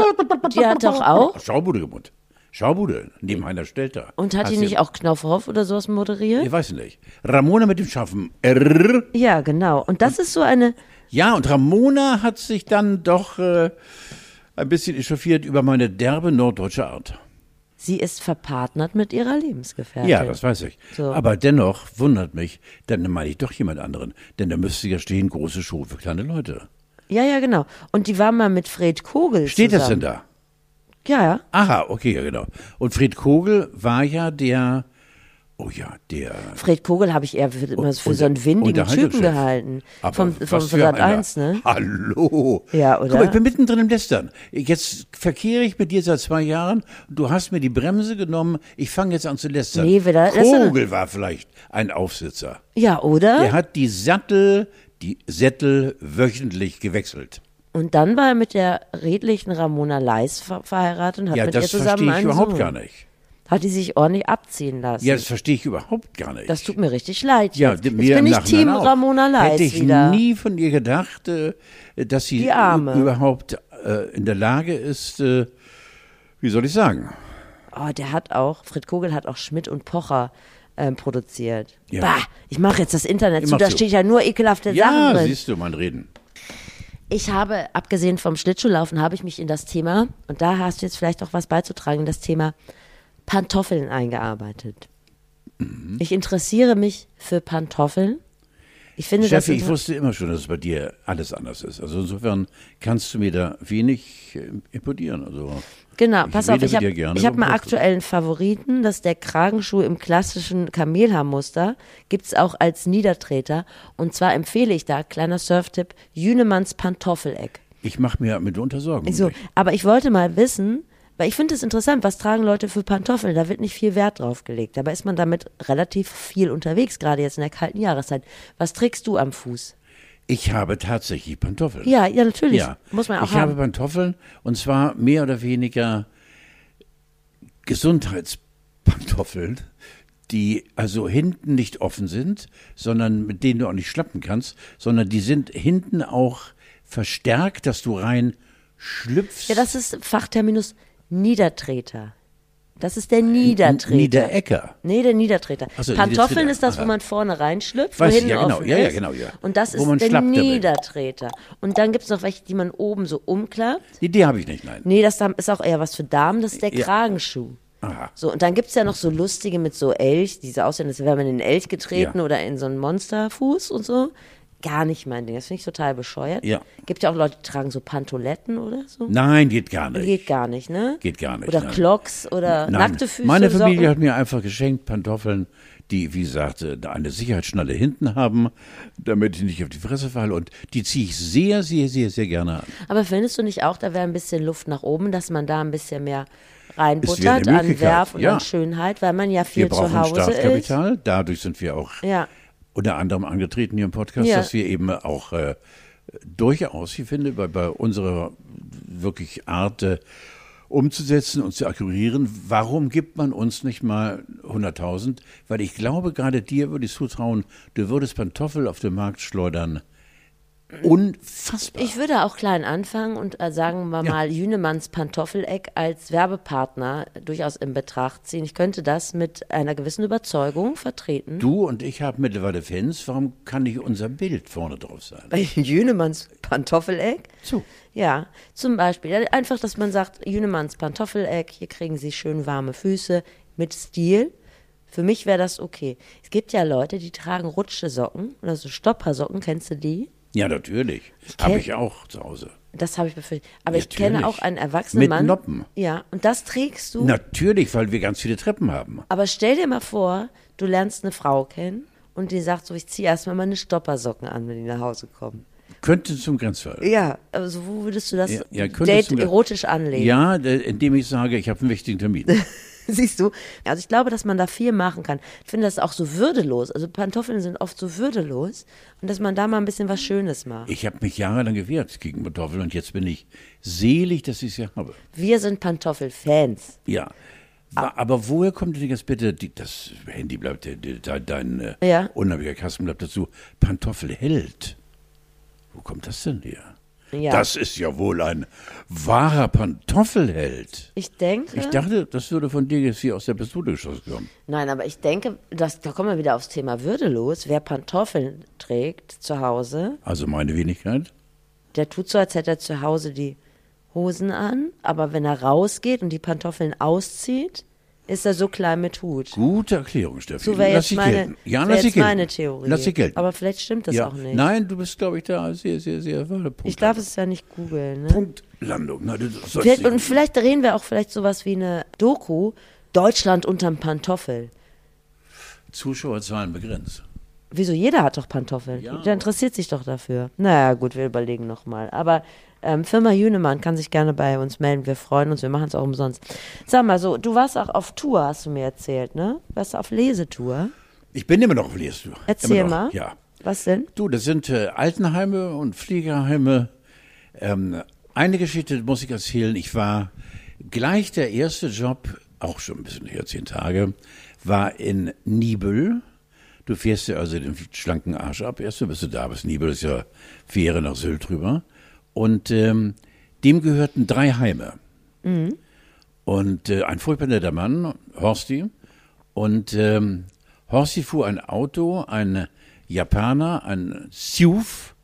die hat doch auch. Schaubude gewohnt. Schaubude, neben einer Stelter. Und hat die nicht auch Knopfhoff oder sowas moderiert? Ich weiß nicht. Ramona mit dem scharfen R. Ja, genau. Und das ist so eine, Ja, und Ramona hat sich dann doch äh, ein bisschen echauffiert über meine derbe norddeutsche Art. sie ist verpartnert mit ihrer Lebensgefährtin. Ja, das weiß ich. So. Aber dennoch wundert mich, dann meine ich doch jemand anderen. Denn da müsste ja stehen, große Show für kleine Leute. Ja, ja, genau. Und die war mal mit Fred Kogel Steht zusammen. das denn da? Ja, ja. Aha, okay, ja, genau. Und Fred Kogel war ja der Oh ja, der. Fred Kogel habe ich eher für, immer für so einen windigen Typen gehalten. Aber vom vom Sat einer. 1, ne? Hallo. Ja, Guck oder? mal, ich bin mittendrin im Lästern. Jetzt verkehre ich mit dir seit zwei Jahren. Du hast mir die Bremse genommen. Ich fange jetzt an zu lästern. Nee, lästern- Kogel war vielleicht ein Aufsitzer. Ja, oder? Der hat die Sattel, die Sättel wöchentlich gewechselt. Und dann war er mit der redlichen Ramona Leis ver verheiratet und hat Ja, mit ihr das zusammen verstehe ich überhaupt Sohn. gar nicht. Hat die sich ordentlich abziehen lassen. Ja, das verstehe ich überhaupt gar nicht. das tut mir richtig leid. ja, jetzt. mir jetzt bin ich Team auch. Ramona Leis Hätte ich wieder. nie von ihr gedacht, äh, dass sie überhaupt äh, in der Lage ist, äh, wie soll ich sagen? Oh, der hat auch, Fred Kogel hat auch Schmidt und Pocher ähm, produziert. Ja. Bah, ich mache jetzt das Internet Ich zu, da steht ja nur ekelhafte Ja, Sachen drin. siehst du, man reden. Ich habe, abgesehen vom Schlittschuhlaufen, habe ich mich in das Thema, und da hast du jetzt vielleicht auch was beizutragen, das Thema Pantoffeln eingearbeitet. Mhm. Ich interessiere mich für Pantoffeln. Ich finde das Steffi, ich wusste immer schon, dass es bei dir alles anders ist. Also insofern kannst du mir da wenig äh, imponieren. Also Genau, pass auf, ich habe hab mal aktuellen Favoriten, das ist der Kragenschuh im klassischen Kamelhaarmuster, gibt's auch als Niedertreter und zwar empfehle ich da, kleiner Surftipp, Jünemanns Pantoffeleck. ich mache mir mitunter Sorgen. So, aber ich wollte mal wissen, weil ich finde es interessant, was tragen Leute für Pantoffeln? Da wird nicht viel Wert drauf gelegt. Dabei ist man damit relativ viel unterwegs, gerade jetzt in der kalten Jahreszeit. Was trägst du am Fuß? Ich habe tatsächlich Pantoffeln. Ja, ja, natürlich. Ja, Muss man auch ich habe haben. Pantoffeln und zwar mehr oder weniger Gesundheitspantoffeln, die also hinten nicht offen sind, sondern mit denen du auch nicht schlappen kannst, sondern die sind hinten auch verstärkt, dass du rein schlüpfst. Ja, das ist Fachterminus Niedertreter. Das ist der Niedertreter. Niederecker. Nee, der Niedertreter. So, Pantoffeln ist das, wo Aha. man vorne reinschlüpft, Weiß wo ich, hinten ja, genau. offen Ja, ja, genau, ja. Und das Wo ist der damit. Niedertreter. Und dann gibt es noch welche, die man oben so umklappt. Die, die habe ich nicht, nein. Nee, das ist auch eher was für Damen, das ist der Ja. Kragenschuh. Aha. So, und dann gibt's ja noch so lustige mit so Elch, die so aussehen, als wäre man in einen Elch getreten Ja. oder in so einen Monsterfuß und so. Gar nicht mein Ding. Das finde ich total bescheuert. Ja. Gibt ja auch Leute, die tragen so Pantoletten oder so. Nein, geht gar nicht. Geht gar nicht, ne? Geht gar nicht, Oder nein. Clocks oder Nein. nackte Füße. Meine Familie Socken. hat mir einfach geschenkt Pantoffeln, die, wie gesagt, eine Sicherheitsschnalle hinten haben, damit ich nicht auf die Fresse falle. Und die ziehe ich sehr, sehr, sehr, sehr gerne an. Aber findest du nicht auch, da wäre ein bisschen Luft nach oben, dass man da ein bisschen mehr reinbuttert an Werf und ja. an Schönheit, weil man ja Wir viel brauchen zu Hause ist. Startkapital. Dadurch sind wir auch Ja. Unter anderem angetreten hier im Podcast, Ja. dass wir eben auch äh, durchaus, ich finde, bei, bei unserer wirklich Art äh, umzusetzen und zu akquirieren, warum gibt man uns nicht mal 100.000? Weil ich glaube, gerade dir würde ich zutrauen, du würdest Pantoffel auf den Markt schleudern. Unfassbar. Ich würde auch klein anfangen und äh, sagen wir Ja. mal Jünemanns Pantoffeleck als Werbepartner durchaus in Betracht ziehen. Ich könnte das mit einer gewissen Überzeugung vertreten. du und ich haben mittlerweile Fans, warum kann nicht unser Bild vorne drauf sein? Bei Jünemanns Pantoffeleck? So. Ja, zum Beispiel. Ja, Einfach, dass man sagt, Jünemanns Pantoffeleck, hier kriegen Sie schön warme Füße mit Stil. Für mich wäre das okay. Es gibt ja Leute, die tragen rutsche Socken oder so Stoppersocken, kennst du die? Ja, natürlich. Habe ich auch zu Hause. Das habe ich befürchtet. Aber ich kenne Natürlich. auch einen erwachsenen Mit Mann. Noppen. Ja, und das trägst du. Natürlich, weil wir ganz viele Treppen haben. Aber stell dir mal vor, du lernst eine Frau kennen und die sagt so, ich ziehe erstmal meine Stoppersocken an, wenn die nach Hause kommen. Könnte zum Grenzfall. Ja, also wo würdest du das Ja, ja, Date erotisch anlegen? Ja, de- indem ich sage, ich habe einen wichtigen Termin. Siehst du? Also ich glaube, dass man da viel machen kann. Ich finde das auch so würdelos. Also Pantoffeln sind oft so würdelos und dass man da mal ein bisschen was Schönes macht. Ich habe mich jahrelang gewehrt gegen Pantoffeln und jetzt bin ich selig, dass ich sie habe. Wir sind Pantoffel-Fans. Ja. Aber woher kommt denn jetzt bitte, die, das Handy bleibt, de- de- de- dein äh, Ja. unheimlicher Kasten bleibt dazu, Pantoffelheld. Wo kommt das denn her? Ja. Das ist ja wohl ein wahrer Pantoffelheld. Ich denke. Ich dachte, das würde von dir jetzt hier aus der Pistole geschossen kommen. Nein, aber ich denke, dass, da kommen wir wieder aufs Thema würdelos. Wer Pantoffeln trägt zu Hause, Also meine Wenigkeit. der tut so, als hätte er zu Hause die Hosen an, aber wenn er rausgeht und die Pantoffeln auszieht, ist er so klein mit Hut. Gute Erklärung, Steffi. So wäre jetzt, meine. Ja, wär jetzt meine Theorie. Lass sie gelten. Aber vielleicht stimmt das ja. auch nicht. Nein, du bist, glaube ich, da sehr, sehr, sehr Punkt. ich darf es ja nicht googeln. Ne? Punktlandung. Na, Vielleicht, und vielleicht drehen wir auch vielleicht sowas wie eine Doku Deutschland unterm Pantoffel. Zuschauerzahlen begrenzt. Wieso? Jeder hat doch Pantoffeln. Ja. Der interessiert sich doch dafür. Naja, gut, wir überlegen nochmal. Aber ähm, Firma Jünemann kann sich gerne bei uns melden. Wir freuen uns, wir machen es auch umsonst. Sag mal so, du warst auch auf Tour, hast du mir erzählt, ne? Warst du auf Lesetour? Ich bin immer noch auf Lehrstuhl. Erzähl mal. Ja. Was denn? Du, das sind äh, Altenheime und Pflegeheime. Ähm, eine Geschichte muss ich erzählen. Ich war gleich der erste Job, auch schon ein bisschen her, zehn Tage, war in Nibel. Du fährst dir also den schlanken Arsch ab. Erst dann bist du da bist. Nibel ist ja Fähre nach Sylt drüber. Und ähm, dem gehörten drei Heime. Und äh, ein furchtbar netter Mann, Horsti. Und ähm, Horsti fuhr ein Auto, ein Japaner, ein Siuf,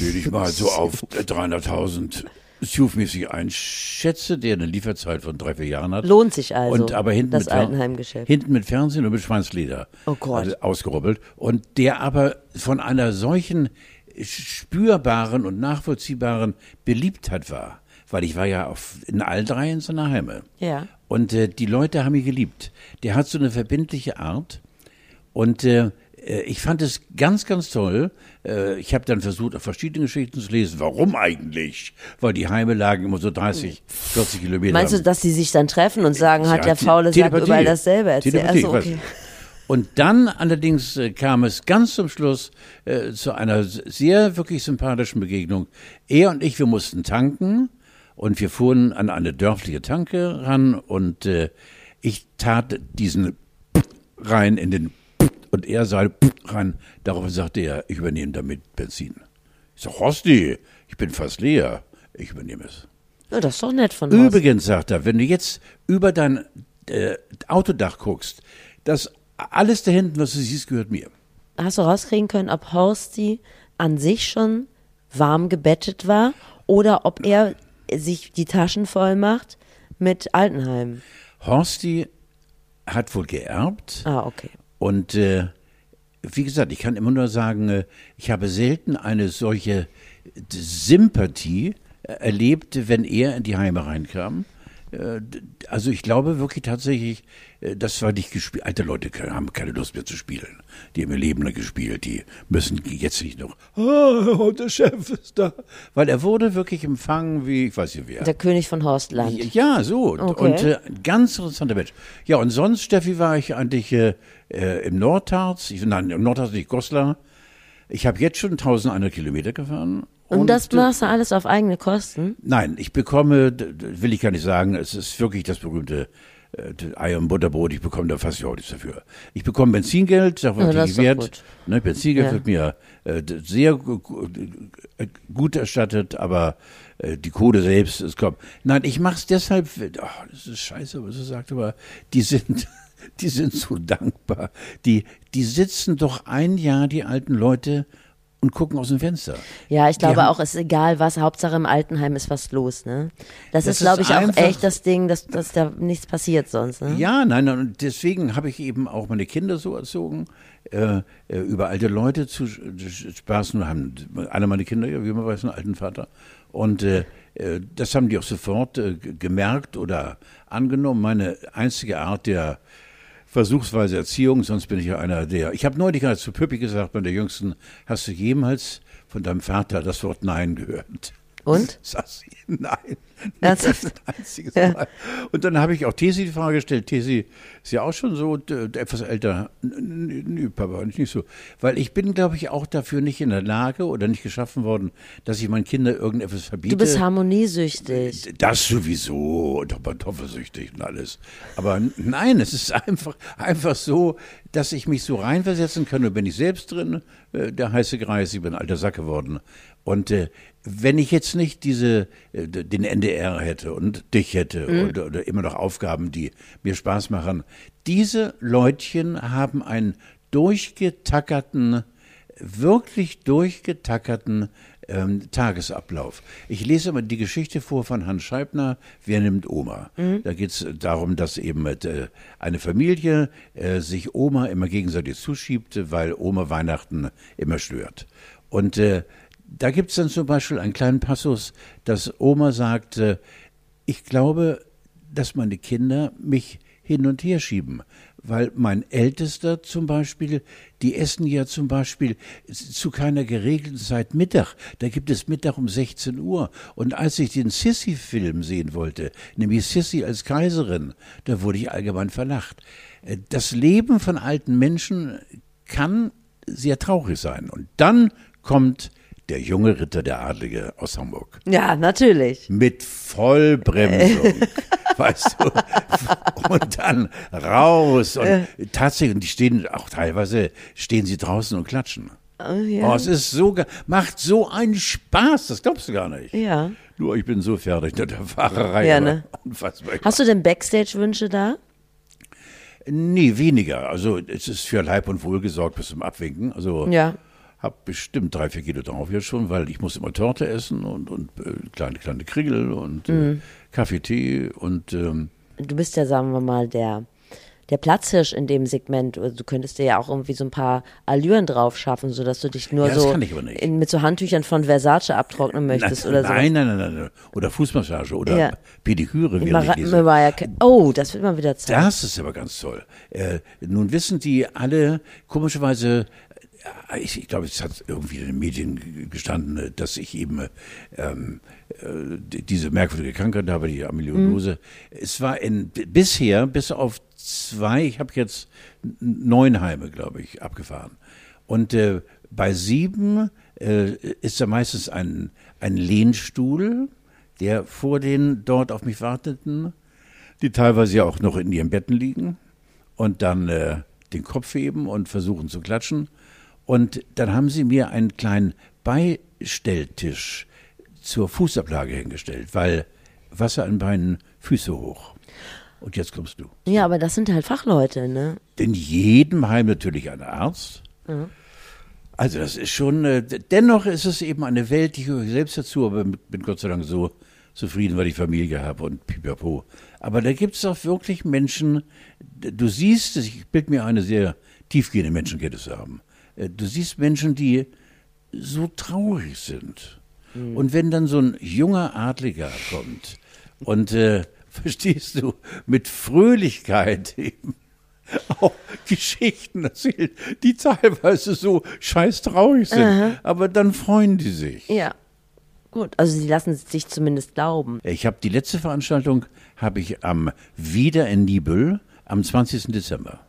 den ich mal so auf 300.000 Siuf-mäßig einschätze, der eine Lieferzeit von drei, vier Jahren hat. Lohnt sich also, Und aber hinten das mit, Altenheimgeschäft. hinten mit Fernsehen und mit Schweinsleder. Oh Gott. Also ausgerubbelt. Und der aber von einer solchen spürbaren und nachvollziehbaren Beliebtheit war. Weil ich war ja auf, in all drei in seiner Heime. Ja. Und äh, die Leute haben ihn geliebt. Der hat so eine verbindliche Art. Und äh, ich fand es ganz, ganz toll. Äh, ich habe dann versucht, auf verschiedene Geschichten zu lesen. Warum eigentlich? Weil die Heime lagen immer so 30, 40 Kilometer. Meinst du, dass sie sich dann treffen und sagen, hat der faule Sack überall dasselbe erzählt? Also, okay. Und dann allerdings äh, kam es ganz zum Schluss äh, zu einer sehr wirklich sympathischen Begegnung. Er und ich, wir mussten tanken und wir fuhren an eine dörfliche Tanke ran und äh, ich tat diesen rein in den und er sah rein. Daraufhin sagte er, ich übernehme damit Benzin. Ich sag, Rosti, ich bin fast leer. Ich übernehme es. Ja, das ist doch nett von Horst. Übrigens, sagt er, wenn du jetzt über dein äh, Autodach guckst, das alles da hinten, was du siehst, gehört mir. Hast du rauskriegen können, ob Horsti an sich schon warm gebettet war oder ob er sich die Taschen voll macht mit Altenheim? Horsti hat wohl geerbt Ah, okay. Und äh, wie gesagt, ich kann immer nur sagen, äh, ich habe selten eine solche Sympathie äh, erlebt, wenn er in die Heime reinkam. Äh, Also ich glaube wirklich tatsächlich, äh, das war nicht gespielt. Alte Leute haben keine Lust mehr zu spielen. Die haben ihr Leben lang gespielt. Die müssen jetzt nicht noch, ah, der Chef ist da. Weil er wurde wirklich empfangen wie, ich weiß nicht wer. Der König von Horstland. Ja, so. Okay. Und äh, ganz interessanter Mensch. Ja, und sonst, Steffi, war ich eigentlich äh, äh, im Nordharz. Ich, nein, im Nordharz nicht, Goslar. Ich habe jetzt schon 1100 Kilometer gefahren. Und, das äh, machst du alles auf eigene Kosten? Nein, ich bekomme, will ich gar nicht sagen, es ist wirklich das berühmte äh, d- Ei- und Butterbrot, ich bekomme da fast überhaupt nichts dafür. Ich bekomme Benzingeld, sag Ja, das doch Wert. Ne, Benzingeld Ja. wird mir äh, sehr äh, gut erstattet, aber äh, die Kohle selbst, es kommt. Nein, ich mach's deshalb, ach, das ist scheiße, was er sagt, aber die sind, die sind so dankbar. Die, die sitzen doch ein Jahr, die alten Leute, und gucken aus dem Fenster. Ja, ich glaube auch, es ist egal was, Hauptsache im Altenheim ist was los, ne? Das, Das ist, glaube ich, auch echt das Ding, dass, dass da nichts passiert sonst, ne? Ja, nein, nein, und deswegen habe ich eben auch meine Kinder so erzogen, äh, äh, über alte Leute zu spaßen. Haben alle meine Kinder, ja, wie man weiß, einen alten Vater. Und äh, äh, das haben die auch sofort äh, gemerkt oder angenommen. Meine einzige Art der versuchsweise Erziehung, sonst bin ich ja einer der. Ich habe neulich zu Püppi gesagt, bei der Jüngsten, hast du jemals von deinem Vater das Wort Nein gehört? Und? Sagt sie, nein. Ernsthaft? Ein einziges Mal. Und dann habe ich auch Tesi die Frage gestellt. Tesi ist ja auch schon so d- etwas älter. Nö, Papa, nicht so. Weil ich bin, glaube ich, auch dafür nicht in der Lage oder nicht geschaffen worden, dass ich meinen Kindern irgendetwas verbiete. Du bist harmoniesüchtig. Das sowieso, und kartoffelsüchtig und alles. Aber nein, es ist einfach, einfach so, dass ich mich so reinversetzen kann. Und bin ich selbst drin, äh, der heiße Greis, ich bin ein alter Sack geworden. Und äh, wenn ich jetzt nicht diese, äh, den NDR hätte und dich hätte oder, oder immer noch Aufgaben, die mir Spaß machen, diese Leutchen haben einen durchgetackerten, wirklich durchgetackerten ähm, Tagesablauf. Ich lese immer die Geschichte vor von Hans Scheibner, Wer nimmt Oma? Da geht es darum, dass eben äh, eine Familie äh, sich Oma immer gegenseitig zuschiebt, weil Oma Weihnachten immer stört. Und äh, da gibt es dann zum Beispiel einen kleinen Passus, dass Oma sagt, äh, ich glaube, dass meine Kinder mich hin und her schieben, weil mein Ältester zum Beispiel, die essen ja zum Beispiel zu keiner geregelten Zeit Mittag. Da gibt es Mittag um 16 Uhr. Und als ich den Sissy-Film sehen wollte, nämlich Sissy als Kaiserin, da wurde ich allgemein verlacht. Äh, das Leben von alten Menschen kann sehr traurig sein. Und dann kommt der junge Ritter, der Adlige aus Hamburg. Ja, natürlich. Mit Vollbremsung, weißt du. Und dann raus. Und äh. tatsächlich, und die stehen auch teilweise, stehen sie draußen und klatschen. Oh, ja. oh, es ist so, macht so einen Spaß, das glaubst du gar nicht. Ja. Nur ich bin so fertig mit der Fahrerei. Ja, ne? Hast du denn Backstage-Wünsche da? Nee, weniger. Also es ist für Leib und Wohl gesorgt bis zum Abwinken. Also ja habe bestimmt drei, vier Kilo drauf jetzt schon, weil ich muss immer Torte essen und, und äh, kleine, kleine Kriegel und äh, mhm. Kaffee, Tee und ähm, Du bist ja, sagen wir mal, der, der Platzhirsch in dem Segment. Also du könntest dir ja auch irgendwie so ein paar Allüren drauf schaffen, sodass du dich nur ja, so in, mit so Handtüchern von Versace abtrocknen möchtest nein, oder so. Nein, nein, nein, nein. Oder Fußmassage oder ja. Pediküre. Mariah oh, das wird mal wieder Zeit. Das ist aber ganz toll. Äh, nun wissen die alle komischerweise ich, ich glaube, es hat irgendwie in den Medien gestanden, dass ich eben ähm, äh, diese merkwürdige Krankheit habe, die Amyloidose. Mhm. Es war in, bisher, bis auf zwei, ich habe jetzt neun Heime, glaube ich, abgefahren. Und äh, bei sieben äh, ist da meistens ein, ein Lehnstuhl, der vor den dort auf mich warteten, die teilweise ja auch noch in ihren Betten liegen und dann äh, den Kopf heben und versuchen zu klatschen. Und dann haben sie mir einen kleinen Beistelltisch zur Fußablage hingestellt, weil Wasser an Beinen, Füße hoch. Und jetzt kommst du. Ja, aber das sind halt Fachleute, ne? In jedem Heim natürlich ein Arzt. Ja. Also das ist schon, äh, dennoch ist es eben eine Welt, ich gehöre selbst dazu, aber bin Gott sei Dank so zufrieden, weil ich Familie habe und pipapo. Aber da gibt es auch wirklich Menschen, du siehst ich bilde mir eine sehr tiefgehende Menschenkette zu haben. Äh, du siehst Menschen, die so traurig sind. Mhm. Und wenn dann so ein junger Adliger kommt und äh, verstehst du, mit Fröhlichkeit eben auch Geschichten erzählt, die teilweise so scheiß traurig sind, Aha. aber dann freuen die sich. Ja. Gut, also sie lassen sich zumindest glauben. Ich habe die letzte Veranstaltung habe ich am Wieder in Nibel am 20. Dezember.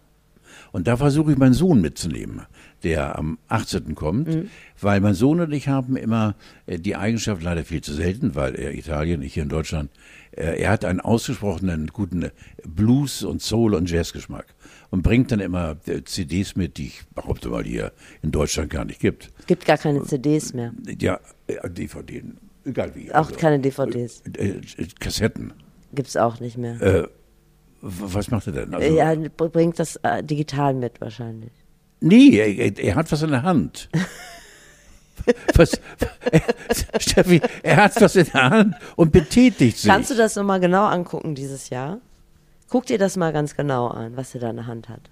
Und da versuche ich meinen Sohn mitzunehmen der am 18. kommt, mhm. weil mein Sohn und ich haben immer äh, die Eigenschaft, leider viel zu selten, weil er Italien, ich hier in Deutschland, äh, er hat einen ausgesprochenen guten Blues- und Soul- und Jazzgeschmack und bringt dann immer äh, CDs mit, die ich behaupte mal hier in Deutschland gar nicht gibt. Es gibt gar keine CDs mehr. Ja, DVD, egal wie. Auch also, keine DVDs. Kassetten. Gibt es auch nicht mehr. Äh, was macht er denn? Also, ja, bringt das äh, digital mit wahrscheinlich. Nee, er, er hat was in der Hand. Was, Steffi, er hat was in der Hand und betätigt sich. Kannst du das nochmal genau angucken dieses Jahr? Guck dir das mal ganz genau an, was er da in der Hand hat.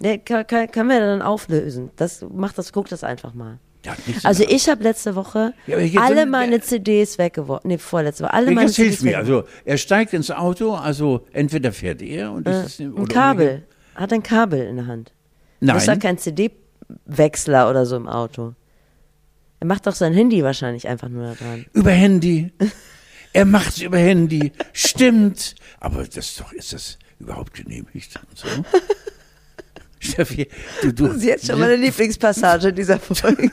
Nee, kann, kann, können wir dann auflösen. Das macht das, guck das einfach mal. Ja, also ich habe letzte Woche ja, alle meine der, CDs weggeworfen. Nee, vorletzte Woche. Alle meine jetzt CDs hilf mir. Also er steigt ins Auto, also entweder fährt er und äh, ist, ein Kabel. Hat ein Kabel in der Hand. Nein. Ist doch kein CD-Wechsler oder so im Auto. Er macht doch sein Handy wahrscheinlich einfach nur da dran. Über Handy. er macht es über Handy. Stimmt. Aber das ist doch, ist das überhaupt genehmigt und so? Steffi, du, du. Das ist jetzt schon meine Lieblingspassage dieser Folge.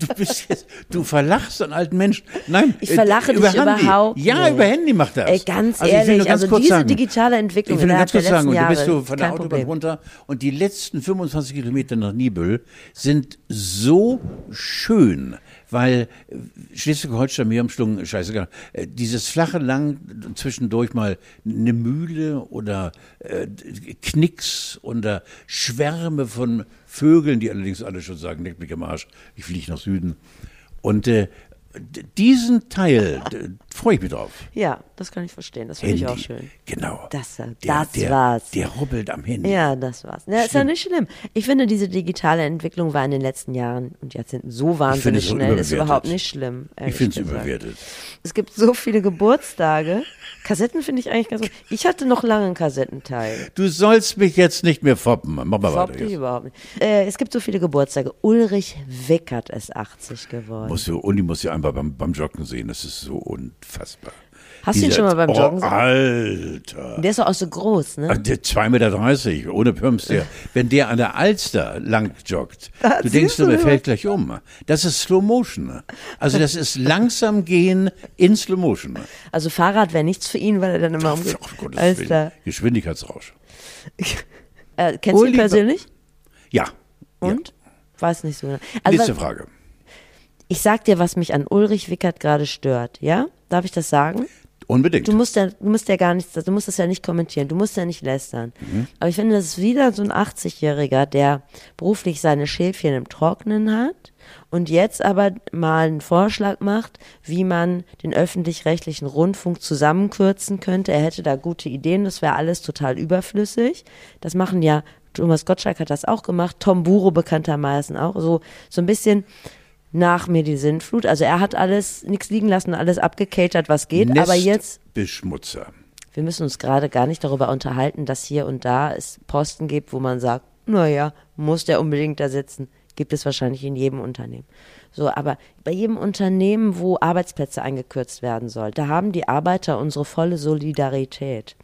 du bist jetzt, du verlachst einen alten Menschen. Nein, ich verlache äh, dich Handy. überhaupt. Ja, über Handy macht er Ey, ganz also ehrlich, ganz also diese sagen, digitale Entwicklung ich will ganz kurz sagen, und du bist so von der Autobahn Problem. runter und die letzten 25 Kilometer nach Nibel sind so schön weil äh, Schleswig-Holstein, mir umschlungen, scheißegal, äh, dieses flache Lang, zwischendurch mal eine Mühle oder äh, Knicks oder Schwärme von Vögeln, die allerdings alle schon sagen, leck mich am Arsch, ich fliege nach Süden. Und äh, diesen Teil freue ich mich drauf. Ja, das kann ich verstehen. Das finde ich auch schön. Genau. Das, äh, der, das der, war's. Der rubbelt am Handy. Ja, das war's. Ja, ist ja nicht schlimm. Ich finde, diese digitale Entwicklung war in den letzten Jahren und Jahrzehnten so wahnsinnig es schnell, ist überhaupt nicht schlimm. ich finde es überwertet. Es gibt so viele Geburtstage. Kassetten finde ich eigentlich ganz gut. Ich hatte noch lange einen Kassettenteil. Du sollst mich jetzt nicht mehr foppen. Mach mal Überhaupt weiter. Jetzt. überhaupt nicht. Äh, es gibt so viele Geburtstage. Ulrich Wickert ist 80 geworden. Musst du, Uni muss ja einmal beim, beim Joggen sehen. Das ist so unfassbar. Hast du ihn schon mal beim Joggen oh? Alter. Der ist doch auch so groß, ne? Ach, Der 2,30 Meter, ohne Pumps, der, wenn der an der Alster lang joggt, du denkst, siehst du der fällt gleich um. Das ist Slow Motion. Also das ist langsam gehen in Slow Motion. Also Fahrrad wäre nichts für ihn, weil er dann immer um. Ach, Gottes klar. Geschwindigkeitsrausch. Äh, kennst du ihn Uli- persönlich? Ja. Und? Weiß nicht so. genau. Also, Nächste Frage. Ich sag dir, was mich an Ulrich Wickert gerade stört, ja? Darf ich das sagen? Unbedingt. Du musst ja, du musst ja gar nichts, du musst das ja nicht kommentieren, du musst ja nicht lästern. Aber ich finde, das ist wieder so ein 80-Jähriger, der beruflich seine Schäfchen im Trocknen hat und jetzt aber mal einen Vorschlag macht, wie man den öffentlich-rechtlichen Rundfunk zusammenkürzen könnte. Er hätte da gute Ideen, das wäre alles total überflüssig. Das machen ja, Thomas Gottschalk hat das auch gemacht, Tom Buro bekanntermaßen auch, so, so ein bisschen nach mir die Sintflut. Also er hat alles, nichts liegen lassen, alles abgekatert, was geht. aber jetzt, Beschmutzer. wir müssen uns gerade gar nicht darüber unterhalten, dass hier und da es Posten gibt, wo man sagt, naja, muss der unbedingt da sitzen. Gibt es wahrscheinlich in jedem Unternehmen. So, aber bei jedem Unternehmen, wo Arbeitsplätze eingekürzt werden soll, da haben die Arbeiter unsere volle Solidarität.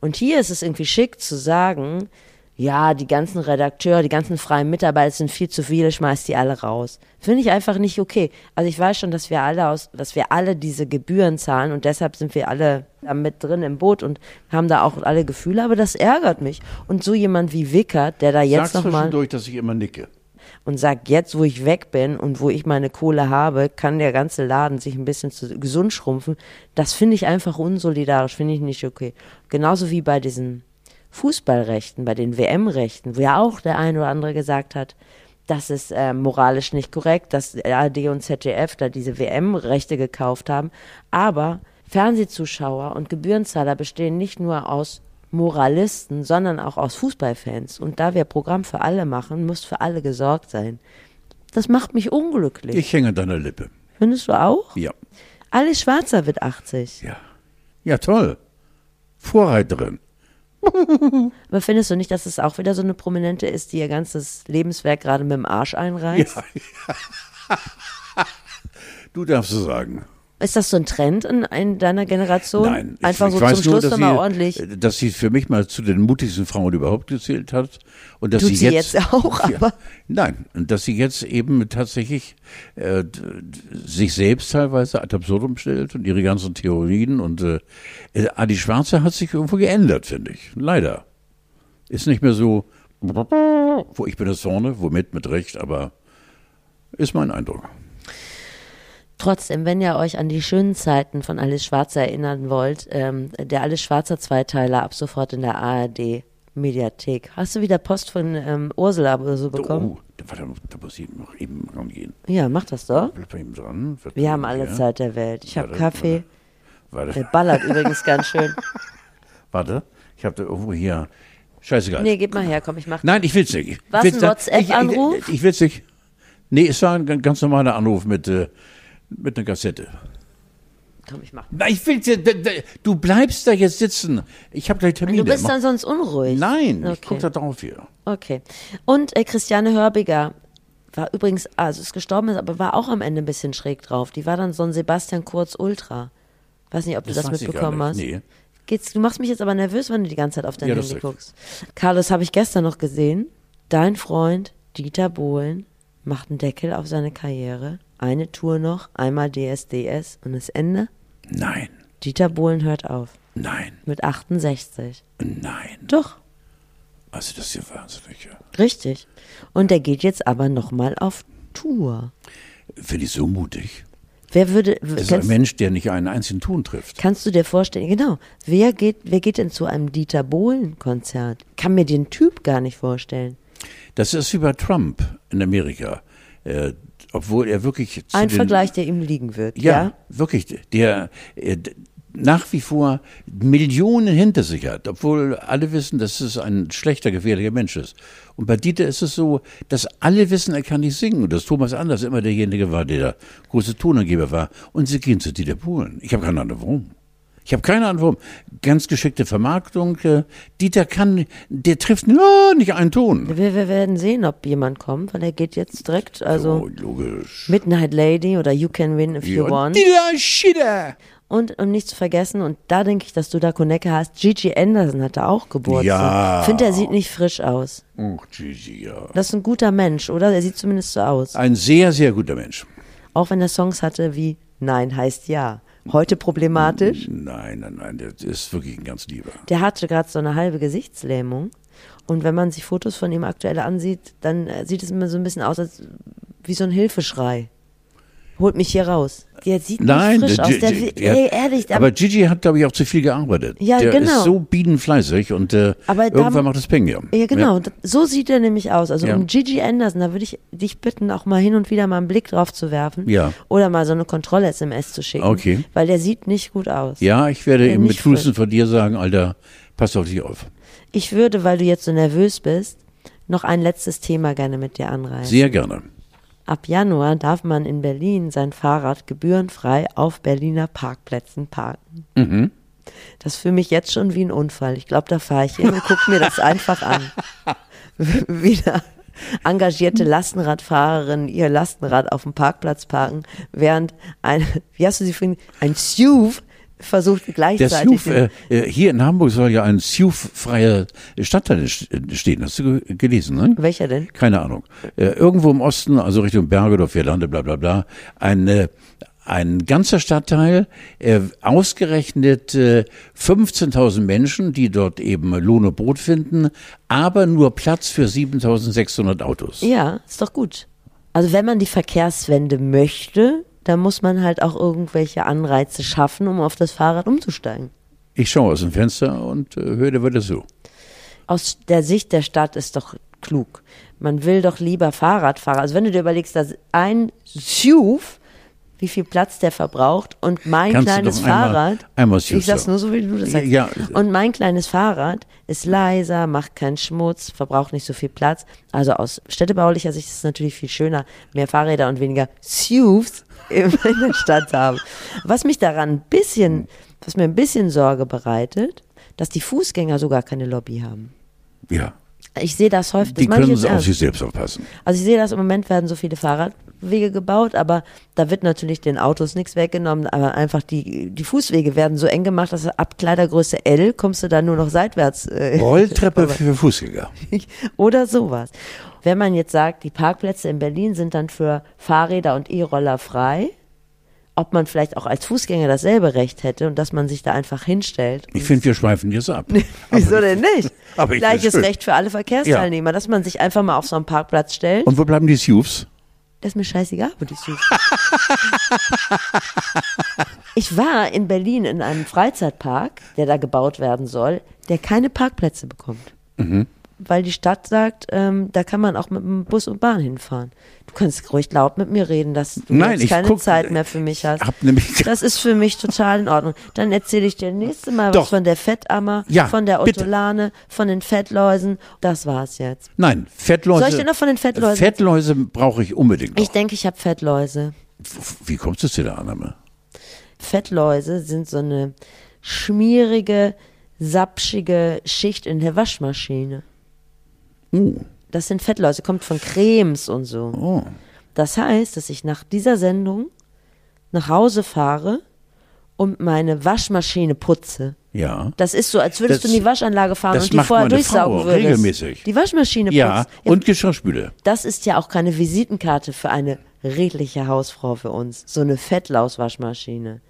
Und hier ist es irgendwie schick zu sagen, ja, die ganzen Redakteure, die ganzen freien Mitarbeiter sind viel zu viele, schmeißt die alle raus. Finde ich einfach nicht okay. Also ich weiß schon, dass wir alle aus, dass wir alle diese Gebühren zahlen und deshalb sind wir alle da mit drin im Boot und haben da auch alle Gefühle, aber das ärgert mich. Und so jemand wie Wickert, der da jetzt Sag's nochmal zwischendurch, dass ich immer nicke. und sagt, jetzt wo ich weg bin und wo ich meine Kohle habe, kann der ganze Laden sich ein bisschen zu, gesund schrumpfen. Das finde ich einfach unsolidarisch, finde ich nicht okay. Genauso wie bei diesen Fußballrechten, bei den WM-Rechten, wo ja auch der eine oder andere gesagt hat, das ist äh, moralisch nicht korrekt, dass ARD und ZDF da diese WM-Rechte gekauft haben. Aber Fernsehzuschauer und Gebührenzahler bestehen nicht nur aus Moralisten, sondern auch aus Fußballfans. Und da wir Programm für alle machen, muss für alle gesorgt sein. Das macht mich unglücklich. Ich hänge an deiner Lippe. Findest du auch? Ja. Alice Schwarzer wird 80. Ja. Ja, toll. Vorreiterin. Aber findest du nicht, dass es auch wieder so eine Prominente ist, die ihr ganzes Lebenswerk gerade mit dem Arsch einreißt? Du darfst es sagen. Ist das so ein Trend in, in deiner Generation? Nein. Einfach ich, so ich weiß zum nur, Schluss nochmal ordentlich. Dass sie für mich mal zu den mutigsten Frauen überhaupt gezählt hat. Und dass Tut sie sie jetzt auch, aber- Nein. Und dass sie jetzt eben tatsächlich äh, sich selbst teilweise ad absurdum stellt und ihre ganzen Theorien. Und äh, äh, Adi Schwarze hat sich irgendwo geändert, finde ich. Leider. Ist nicht mehr so, wo ich bin das vorne, womit, mit Recht, aber ist mein Eindruck. Trotzdem, wenn ihr euch an die schönen Zeiten von Alice Schwarzer erinnern wollt, ähm, der Alice Schwarzer Zweiteiler ab sofort in der ARD Mediathek. Hast du wieder Post von ähm, Ursula oder so bekommen? Oh, warte, da muss ich noch eben rangehen. Ja, mach das doch. Bleib mal eben dran. Wir haben alle ja. Zeit der Welt. Ich habe Kaffee. Warte, Der ballert übrigens ganz schön. warte. Ich habe da irgendwo hier. Scheißegal. Nee, gib mal her, komm, ich mach. Nein, ich will's nicht. Ich Was, will's ein WhatsApp-Anruf? Ich, ich, ich will's nicht. Nee, es war ein ganz- ganz normaler Anruf mit, äh, mit einer Kassette. Komm, ich mach. Nein, ich da- Du bleibst da jetzt sitzen. Ich habe gleich Termine. Du bist Mach- dann sonst unruhig. Nein, ich Okay. guck da drauf hier. Okay. Und äh, Christiane Hörbiger war übrigens, also ist gestorben, ist, aber war auch am Ende ein bisschen schräg drauf. Die war dann so ein Sebastian Kurz Ultra. Weiß nicht, ob du das, ich mitbekommen hast. Nee. Geht's, du machst mich jetzt aber nervös, wenn du die ganze Zeit auf dein Ja, das Handy guckst. Carlos, habe ich gestern noch gesehen. Dein Freund Dieter Bohlen macht einen Deckel auf seine Karriere. Eine Tour noch, einmal DSDS und das Ende. Nein, Dieter Bohlen hört auf. nein, Mit 68. nein. Doch, Also das ist ja wahnsinnig. Ja. richtig. Und der geht jetzt aber nochmal auf Tour. Finde ich so mutig. Wer würde, Es ist ein Mensch, der nicht einen einzigen Ton trifft. kannst du dir vorstellen, genau, wer geht, wer geht denn zu einem Dieter Bohlen Konzert? Kann mir den Typ gar nicht vorstellen. Das ist wie bei Trump in Amerika. Obwohl er wirklich Ein Vergleich, der ihm liegen wird. Ja, Ja. wirklich. Der äh, d- nach wie vor Millionen hinter sich hat, obwohl alle wissen, dass es ein schlechter, gefährlicher Mensch ist. Und bei Dieter ist es so, dass alle wissen, er kann nicht singen und dass Thomas Anders immer derjenige war, der der große Tonangeber war. Und sie gehen zu Dieter Bohlen. Ich habe keine Ahnung warum. Ich habe keine Ahnung warum. Ganz geschickte Vermarktung. äh, Dieter kann, der trifft nur nicht einen Ton. Wir, wir werden sehen, ob jemand kommt, weil er geht jetzt direkt, also oh, logisch. Midnight Lady oder You Can Win If You Ja, Want. Dieter Schieder. Und um nicht zu vergessen, und da denke ich, dass du da Konecke hast, Gigi Anderson hatte auch Geburtstag. Ja. Ich finde, er sieht nicht frisch aus. Oh, Gigi, ja. Das ist ein guter Mensch, oder? Er sieht zumindest so aus. Ein sehr, sehr guter Mensch. Auch wenn er Songs hatte wie Nein heißt Ja. Heute problematisch. Nein, nein, nein, der ist wirklich ein ganz lieber. Der hatte gerade so eine halbe Gesichtslähmung. Und wenn man sich Fotos von ihm aktuell ansieht, dann äh, sieht es immer so ein bisschen aus, als wie so ein Hilfeschrei. Holt mich hier raus. Der sieht Nein, nicht frisch aus. Der, ey, ehrlich, aber Gigi hat, glaube ich, auch zu viel gearbeitet. Ja, der genau. ist so bienenfleißig und äh, Aber da- irgendwann macht das Peng ja. Ja, genau. d- So sieht er nämlich aus. Also Ja. um Gigi Anderson, da würde ich dich bitten, auch mal hin und wieder mal einen Blick drauf zu werfen. Ja. Oder mal so eine Kontroll-SMS zu schicken. Okay. Weil der sieht nicht gut aus. Ja, ich werde Ja, ihm mit frisch. von dir sagen, Alter, pass auf dich auf. Ich würde, weil du jetzt so nervös bist, noch ein letztes Thema gerne mit dir anreißen. Sehr gerne. Ab Januar darf man in Berlin sein Fahrrad gebührenfrei auf Berliner Parkplätzen parken. Mhm. Das ist für mich jetzt schon wie ein Unfall. Ich glaube, da fahre ich hin und gucke mir das einfach an. Wieder engagierte Lastenradfahrerinnen ihr Lastenrad auf dem Parkplatz parken, während ein, wie hast du sie vorhin, ein SUV versucht Der gleichzeitig. SUV, äh, äh, hier in Hamburg soll ja ein SUV-freier Stadtteil st- stehen. Hast du ge- gelesen, ne? welcher denn? Keine Ahnung. Äh, irgendwo im Osten, also Richtung Bergedorf, Lande, bla bla bla, ein, äh, ein ganzer Stadtteil, äh, ausgerechnet äh, 15.000 Menschen, die dort eben Lohn und Brot finden, aber nur Platz für 7.600 Autos. Ja, ist doch gut. Also wenn man die Verkehrswende möchte, dann muss man halt auch irgendwelche Anreize schaffen, um auf das Fahrrad umzusteigen. Ich schaue aus dem Fenster und äh, höre, da wird es so. Aus der Sicht der Stadt ist doch klug. Man will doch lieber Fahrradfahrer. Also wenn du dir überlegst, dass ein SUV, wie viel Platz der verbraucht und mein Kannst kleines einmal- Fahrrad, einmal SUV ich sag's nur so, wie du das sagst. Ja. Und mein kleines Fahrrad ist leiser, macht keinen Schmutz, verbraucht nicht so viel Platz. Also aus städtebaulicher Sicht ist es natürlich viel schöner, mehr Fahrräder und weniger SUVs in der Stadt zu haben. Was mich daran ein bisschen, was mir ein bisschen Sorge bereitet, dass die Fußgänger sogar keine Lobby haben. Ja. Ich sehe das häufig. Das Die können auf sich selbst aufpassen. Also ich sehe das im Moment werden so viele Fahrradwege gebaut, aber da wird natürlich den Autos nichts weggenommen, aber einfach die, die Fußwege werden so eng gemacht, dass ab Kleidergröße L kommst du dann nur noch seitwärts. Äh, Rolltreppe für Fußgänger. oder sowas. Wenn man jetzt sagt, die Parkplätze in Berlin sind dann für Fahrräder und E-Roller frei, ob man vielleicht auch als Fußgänger dasselbe Recht hätte und dass man sich da einfach hinstellt. Ich finde, wir schweifen jetzt ab. Wieso denn nicht? aber ich Gleiches. Recht für alle Verkehrsteilnehmer, dass man sich einfach mal auf so einen Parkplatz stellt. Und wo bleiben die SUVs? Das ist mir scheißegal, wo die suchen. ich war in Berlin in einem Freizeitpark, der da gebaut werden soll, der keine Parkplätze bekommt. Mhm. Weil die Stadt sagt, ähm, da kann man auch mit dem Bus und Bahn hinfahren. Du kannst ruhig laut mit mir reden, dass du Nein, ich keine guck- Zeit mehr für mich hast. Das ist für mich total in Ordnung. Dann erzähle ich dir nächste Mal was Doch. von der Fettammer, Ja, von der bitte. Otolane, von den Fettläusen. Das war's jetzt. Nein, Fettläuse. Soll ich dir noch von den Fettläusen- Fettläuse brauche ich unbedingt. Ich Noch. denke, ich habe Fettläuse. Wie kommst du zu der Annahme? Fettläuse sind so eine schmierige, sapschige Schicht in der Waschmaschine. Oh, Das sind Fettläuse, kommt von Cremes und so. oh. Das heißt, dass ich nach dieser Sendung nach Hause fahre und meine Waschmaschine putze. Ja. Das ist so, als würdest Das- du in die Waschanlage fahren und die vorher durchsaugen Frau würdest. regelmäßig. Die Waschmaschine Ja, putzt. und Geschirrspüle. Das ist ja auch keine Visitenkarte für eine redliche Hausfrau für uns. So eine Fettlaus-Waschmaschine.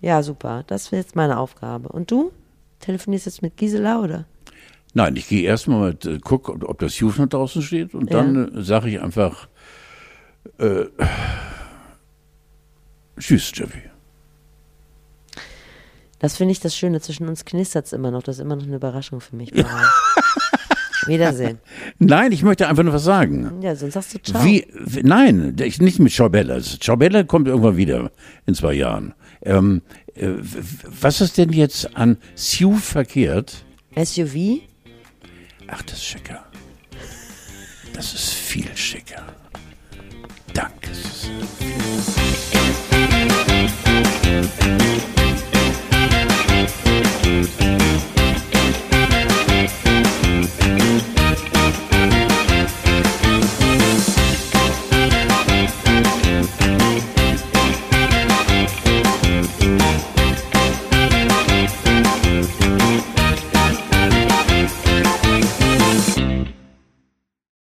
Ja, super. Das wäre jetzt meine Aufgabe. Und du? Telefonierst jetzt mit Gisela, oder? Nein, ich gehe erstmal mit, äh, guck, ob das noch draußen steht und dann äh, sage ich einfach äh, Tschüss, Jeffy. Das finde ich das Schöne. Zwischen uns knistert es immer noch. Das ist immer noch eine Überraschung für mich. Wiedersehen. Nein, ich möchte einfach nur was sagen. Ja, sonst sagst du ciao. Wie, nein, ich, nicht mit Schaubella. Schaubella kommt irgendwann wieder in zwei Jahren. Ähm, äh, was ist denn jetzt an Sue verkehrt? SUV? Ach, das ist schicker. Das ist viel schicker. Danke. Thank